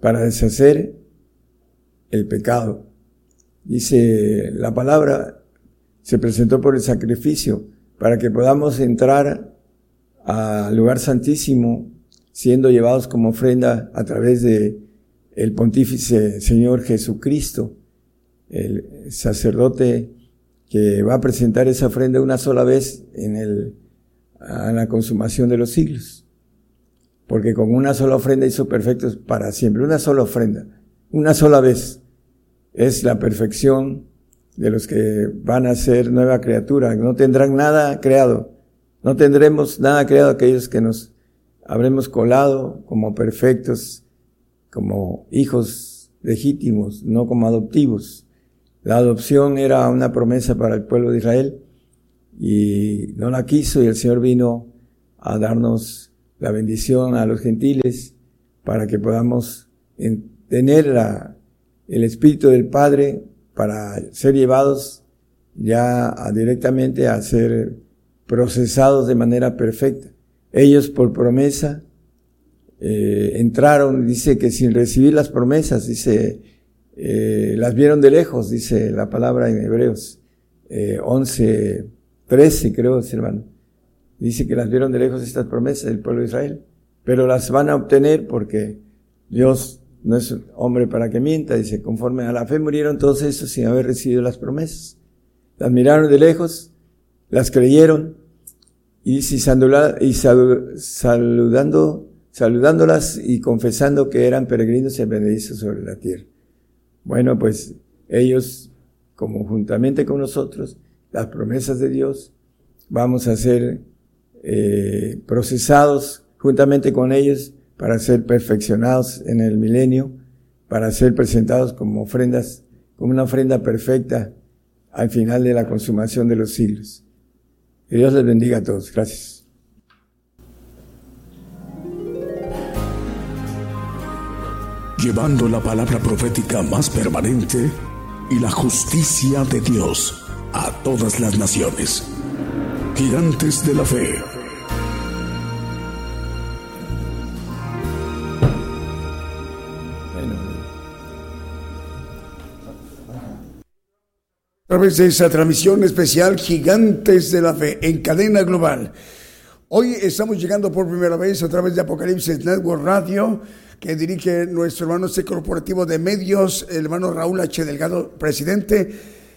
para deshacer el pecado. Dice la palabra, se presentó por el sacrificio para que podamos entrar al lugar santísimo siendo llevados como ofrenda a través de el pontífice Señor Jesucristo, el sacerdote que va a presentar esa ofrenda una sola vez en el, a la consumación de los siglos. Porque con una sola ofrenda hizo perfectos para siempre, una sola ofrenda, una sola vez es la perfección de los que van a ser nueva criatura. No tendrán nada creado. No tendremos nada creado aquellos que nos habremos colado como perfectos, como hijos legítimos, no como adoptivos. La adopción era una promesa para el pueblo de Israel y no la quiso y el Señor vino a darnos la bendición a los gentiles para que podamos tener el Espíritu del Padre para ser llevados ya directamente a ser procesados de manera perfecta. Ellos por promesa eh, entraron, dice que sin recibir las promesas, dice, eh, las vieron de lejos, dice la palabra en Hebreos eh, 11, 13 creo, hermano. Dice que las vieron de lejos estas promesas del pueblo de Israel, pero las van a obtener porque Dios no es hombre para que mienta, dice, conforme a la fe murieron todos estos sin haber recibido las promesas. Las miraron de lejos, las creyeron, y, y saludando, saludándolas y confesando que eran peregrinos y benedictos sobre la tierra. Bueno, pues ellos, como juntamente con nosotros, las promesas de Dios, vamos a ser eh, procesados juntamente con ellos para ser perfeccionados en el milenio, para ser presentados como ofrendas, como una ofrenda perfecta al final de la consumación de los siglos. Que Dios les bendiga a todos. Gracias. Llevando la palabra profética más permanente y la justicia de Dios a todas las naciones. Gigantes de la fe A través de esa transmisión especial Gigantes de la Fe en cadena global. Hoy estamos llegando por primera vez a través de Apocalipsis Network Radio, que dirige nuestro hermano este corporativo de medios, el hermano Raúl H. Delgado, presidente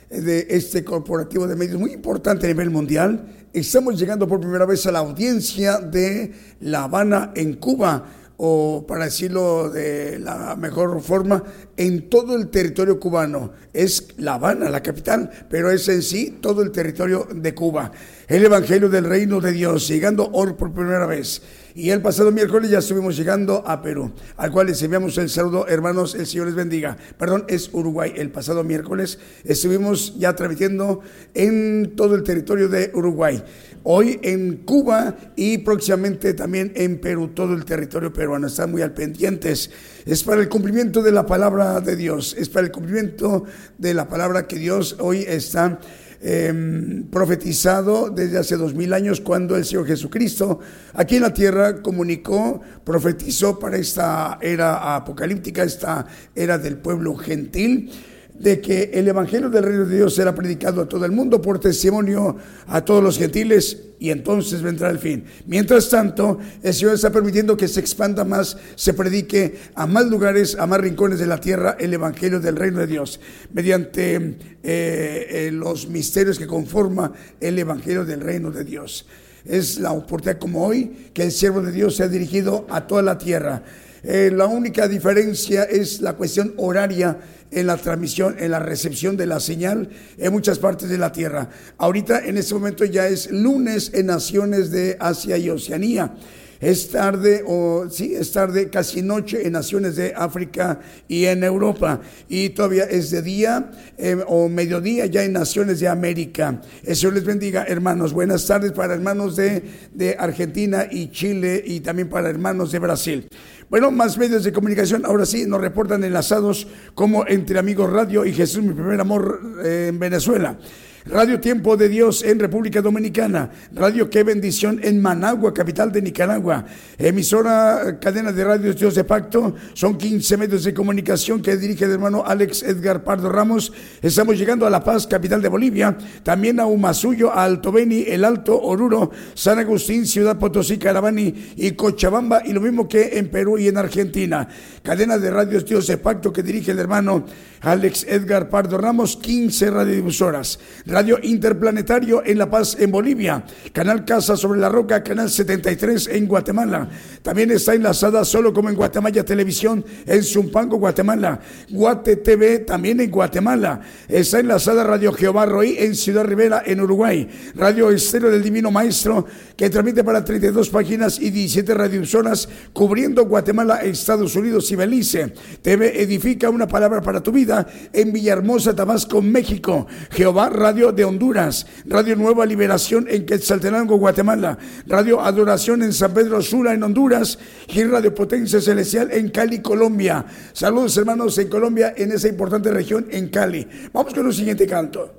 de este corporativo de medios muy importante a nivel mundial. Estamos llegando por primera vez a la audiencia de La Habana en Cuba o para decirlo de la mejor forma, en todo el territorio cubano. Es La Habana, la capital, pero es en sí todo el territorio de Cuba. El Evangelio del Reino de Dios, llegando hoy por primera vez. Y el pasado miércoles ya estuvimos llegando a Perú, al cual les enviamos el saludo, hermanos, el Señor les bendiga. Perdón, es Uruguay. El pasado miércoles estuvimos ya transmitiendo en todo el territorio de Uruguay hoy en Cuba y próximamente también en Perú, todo el territorio peruano. Están muy al pendientes. Es para el cumplimiento de la palabra de Dios, es para el cumplimiento de la palabra que Dios hoy está em, profetizado desde hace dos mil años cuando el Señor Jesucristo aquí en la tierra comunicó, profetizó para esta era apocalíptica, esta era del pueblo gentil de que el Evangelio del Reino de Dios será predicado a todo el mundo por testimonio a todos los gentiles y entonces vendrá el fin. Mientras tanto, el Señor está permitiendo que se expanda más, se predique a más lugares, a más rincones de la tierra el Evangelio del Reino de Dios, mediante eh, eh, los misterios que conforma el Evangelio del Reino de Dios. Es la oportunidad como hoy que el siervo de Dios se ha dirigido a toda la tierra. Eh, la única diferencia es la cuestión horaria en la transmisión, en la recepción de la señal en muchas partes de la Tierra. Ahorita en este momento ya es lunes en naciones de Asia y Oceanía. Es tarde, o sí, es tarde, casi noche en naciones de África y en Europa. Y todavía es de día eh, o mediodía ya en naciones de América. El les bendiga, hermanos. Buenas tardes para hermanos de, de Argentina y Chile y también para hermanos de Brasil. Bueno, más medios de comunicación ahora sí nos reportan enlazados como entre Amigos Radio y Jesús, mi primer amor eh, en Venezuela. Radio Tiempo de Dios en República Dominicana, Radio Qué Bendición en Managua, capital de Nicaragua, emisora cadena de radios Dios de Pacto, son 15 medios de comunicación que dirige el hermano Alex Edgar Pardo Ramos. Estamos llegando a La Paz, capital de Bolivia, también a Humasuyo, a Alto Beni, El Alto, Oruro, San Agustín, Ciudad Potosí, Carabani y Cochabamba, y lo mismo que en Perú y en Argentina. Cadena de radios Dios de Pacto que dirige el hermano Alex Edgar Pardo Ramos, 15 radiodifusoras. Radio Interplanetario en La Paz, en Bolivia. Canal Casa sobre la Roca, Canal 73 en Guatemala. También está enlazada solo como en Guatemala Televisión en Zumpango, Guatemala. Guate TV también en Guatemala. Está enlazada Radio Jehová Roí en Ciudad Rivera, en Uruguay. Radio Estero del Divino Maestro que transmite para 32 páginas y 17 radiozonas cubriendo Guatemala, Estados Unidos y Belice. TV Edifica una palabra para tu vida en Villahermosa, Tabasco, México. Jehová Radio de Honduras. Radio Nueva Liberación en Quetzaltenango, Guatemala. Radio Adoración en San Pedro Sula, en Honduras. Y Radio Potencia Celestial en Cali, Colombia. Saludos hermanos en Colombia, en esa importante región, en Cali. Vamos con el siguiente canto.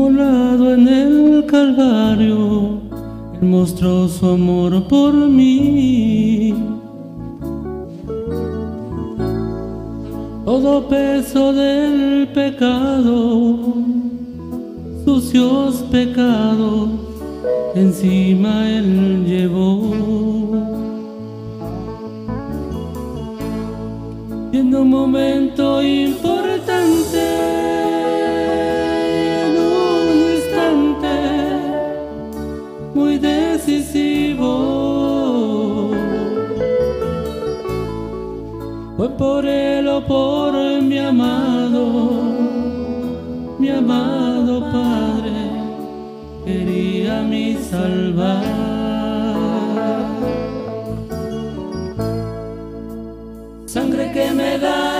Inmolado en el Calvario, Él mostró su amor por mí. Todo peso del pecado, sucios pecados, encima Él llevó. Y en un momento importante, por él o por mi amado, mi amado Padre, quería mi salvar. Sangre que me da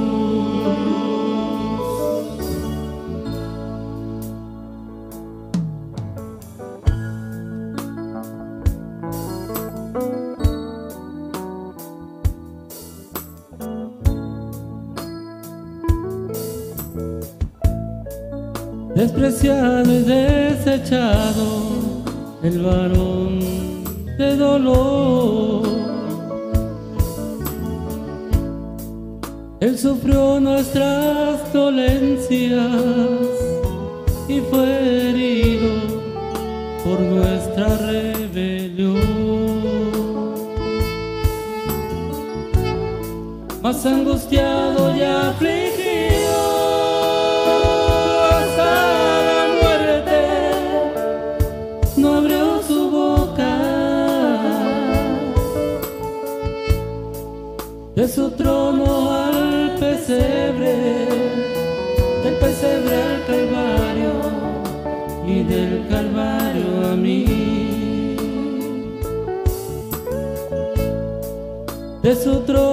Despreciado y desechado, el varón de dolor. Él sufrió nuestras dolencias y fue herido por nuestra rebelión. Más angustiado y afligido De su trono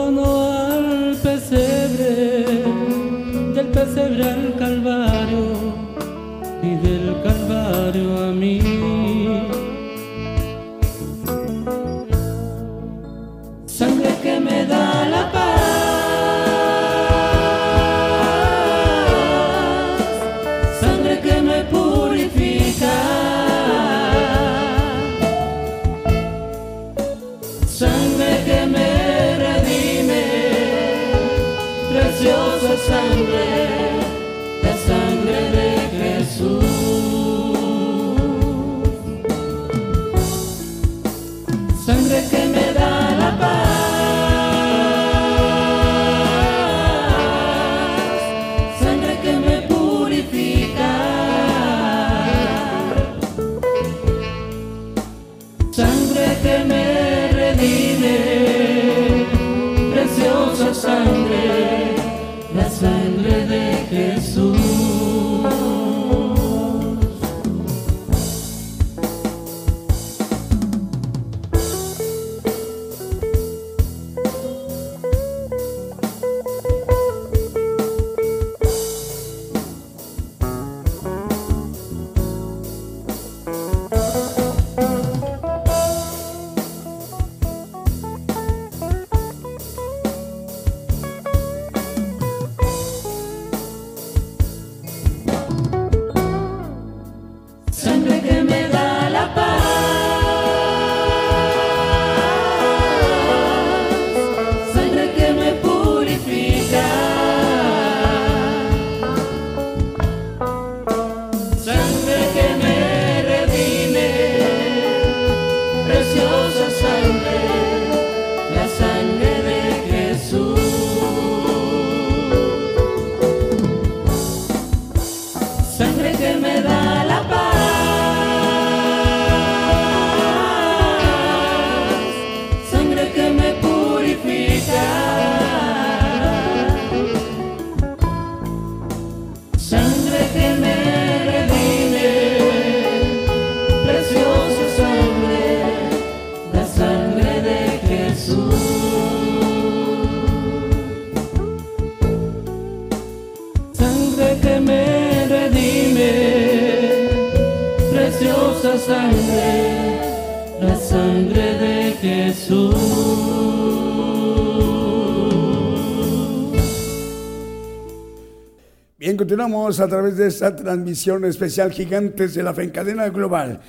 continuamos a través de esta transmisión especial Gigantes de la Fe en cadena global.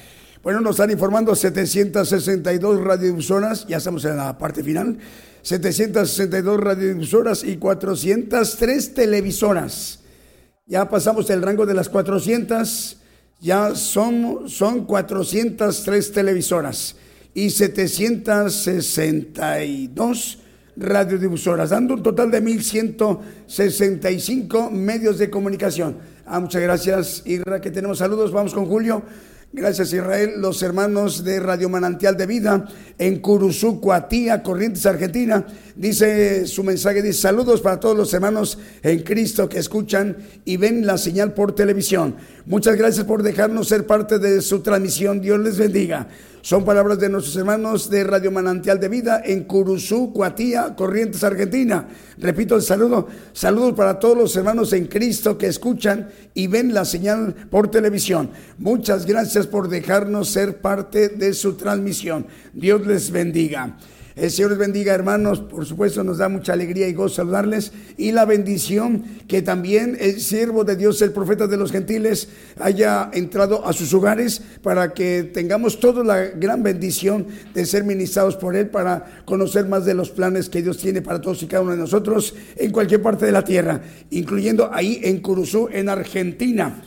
Bueno, nos están informando 762 radiodifusoras, ya estamos en la parte final, 762 radiodifusoras y 403 televisoras. Ya pasamos el rango de las 400, ya son, son 403 televisoras y 762 radiodifusoras, dando un total de 1.165 medios de comunicación. Ah, muchas gracias, Israel, que tenemos saludos. Vamos con Julio. Gracias Israel, los hermanos de Radio Manantial de Vida en Curuzú, Coatía, Corrientes, Argentina. Dice su mensaje, dice saludos para todos los hermanos en Cristo que escuchan y ven la señal por televisión. Muchas gracias por dejarnos ser parte de su transmisión. Dios les bendiga. Son palabras de nuestros hermanos de Radio Manantial de Vida en Curuzú, Cuatía, Corrientes, Argentina. Repito el saludo. Saludos para todos los hermanos en Cristo que escuchan y ven la señal por televisión. Muchas gracias por dejarnos ser parte de su transmisión. Dios les bendiga. El Señor les bendiga, hermanos. Por supuesto, nos da mucha alegría y gozo saludarles. Y la bendición que también el siervo de Dios, el profeta de los gentiles, haya entrado a sus hogares para que tengamos toda la gran bendición de ser ministrados por Él para conocer más de los planes que Dios tiene para todos y cada uno de nosotros en cualquier parte de la tierra, incluyendo ahí en Curuzú, en Argentina.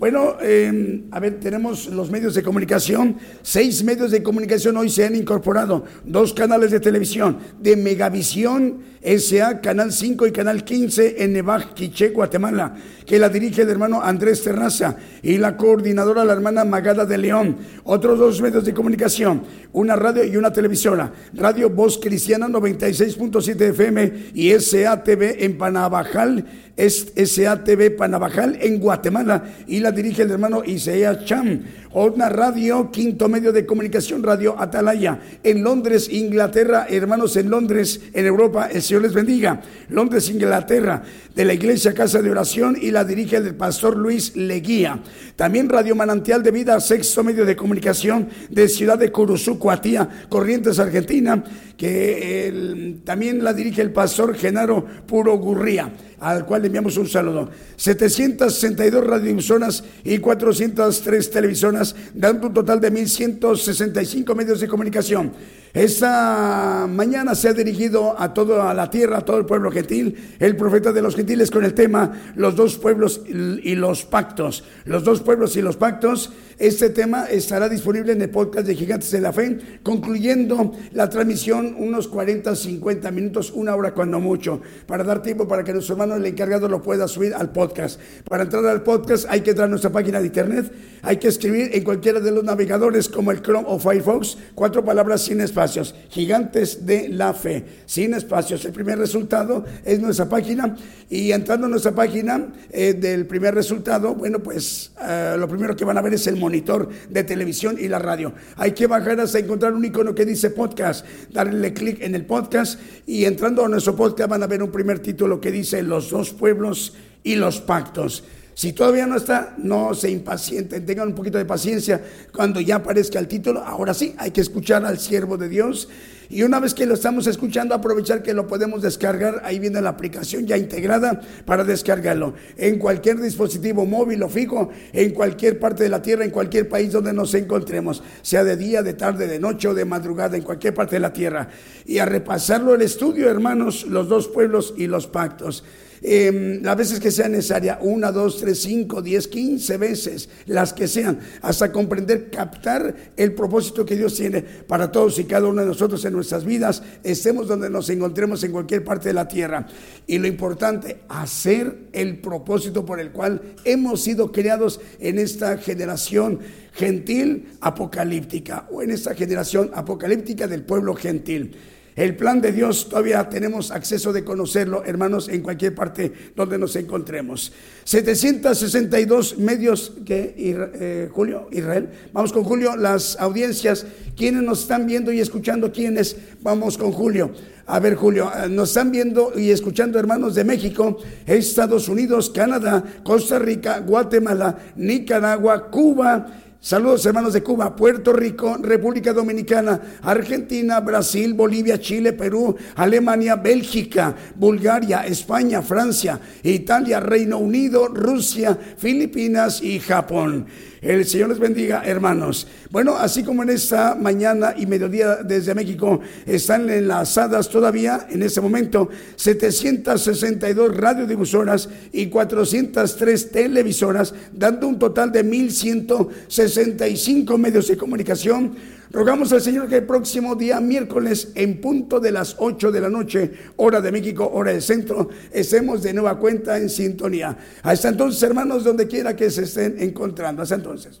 Bueno, em, a ver, tenemos los medios de comunicación. Seis medios de comunicación hoy se han incorporado. Dos canales de televisión de Megavisión SA, Canal 5 y Canal 15 en Nevaj, Quiché, Guatemala, que la dirige el hermano Andrés Terraza y la coordinadora la hermana Magada de León. Otros dos medios de comunicación, una radio y una televisora. Radio Voz Cristiana 96.7 FM y SATV en Panabajal es SATV Panabajal en Guatemala y la dirige el hermano Isaías Cham. Una radio, quinto medio de comunicación, Radio Atalaya. En Londres, Inglaterra, hermanos en Londres, en Europa, el Señor les bendiga. Londres, Inglaterra, de la Iglesia Casa de Oración y la dirige el pastor Luis Leguía. También Radio Manantial de Vida, sexto medio de comunicación de Ciudad de Curuzú, Cuatía, Corrientes, Argentina, que también la dirige el pastor Genaro Puro Gurría al cual le enviamos un saludo. 762 radioemisoras y 403 televisoras, dando un total de 1.165 medios de comunicación. Esta mañana se ha dirigido a toda la tierra, a todo el pueblo gentil, el profeta de los gentiles con el tema los dos pueblos y los pactos. Los dos pueblos y los pactos. Este tema estará disponible en el podcast de Gigantes de la Fe, concluyendo la transmisión unos 40, 50 minutos, una hora cuando mucho, para dar tiempo para que nuestro hermano el encargado lo pueda subir al podcast. Para entrar al podcast hay que entrar a nuestra página de internet, hay que escribir en cualquiera de los navegadores como el Chrome o Firefox, cuatro palabras sin espacio gigantes de la fe, sin espacios. El primer resultado es nuestra página y entrando en nuestra página eh, del primer resultado, bueno, pues eh, lo primero que van a ver es el monitor de televisión y la radio. Hay que bajar hasta encontrar un icono que dice podcast, darle clic en el podcast y entrando a nuestro podcast van a ver un primer título que dice los dos pueblos y los pactos. Si todavía no está, no se impacienten, tengan un poquito de paciencia. Cuando ya aparezca el título, ahora sí, hay que escuchar al siervo de Dios. Y una vez que lo estamos escuchando, aprovechar que lo podemos descargar. Ahí viene la aplicación ya integrada para descargarlo. En cualquier dispositivo móvil o fijo, en cualquier parte de la tierra, en cualquier país donde nos encontremos, sea de día, de tarde, de noche o de madrugada, en cualquier parte de la tierra. Y a repasarlo el estudio, hermanos, los dos pueblos y los pactos eh, las veces que sea necesaria, una, dos, tres, cinco, diez, quince veces, las que sean, hasta comprender, captar el propósito que Dios tiene para todos y cada uno de nosotros en nuestras vidas, estemos donde nos encontremos en cualquier parte de la tierra. Y lo importante, hacer el propósito por el cual hemos sido creados en esta generación gentil apocalíptica o en esta generación apocalíptica del pueblo gentil. El plan de Dios todavía tenemos acceso de conocerlo, hermanos, en cualquier parte donde nos encontremos. 762 medios que eh, Julio, Israel. Vamos con Julio, las audiencias, quienes nos están viendo y escuchando, quienes vamos con Julio. A ver, Julio, eh, nos están viendo y escuchando hermanos de México, Estados Unidos, Canadá, Costa Rica, Guatemala, Nicaragua, Cuba, Saludos hermanos de Cuba, Puerto Rico, República Dominicana, Argentina, Brasil, Bolivia, Chile, Perú, Alemania, Bélgica, Bulgaria, España, Francia, Italia, Reino Unido, Rusia, Filipinas y Japón. El Señor les bendiga, hermanos. Bueno, así como en esta mañana y mediodía desde México están enlazadas todavía en este momento 762 radiodifusoras y 403 televisoras, dando un total de 1165 medios de comunicación Rogamos al Señor que el próximo día, miércoles, en punto de las 8 de la noche, hora de México, hora del centro, estemos de nueva cuenta en sintonía. Hasta entonces, hermanos, donde quiera que se estén encontrando. Hasta entonces.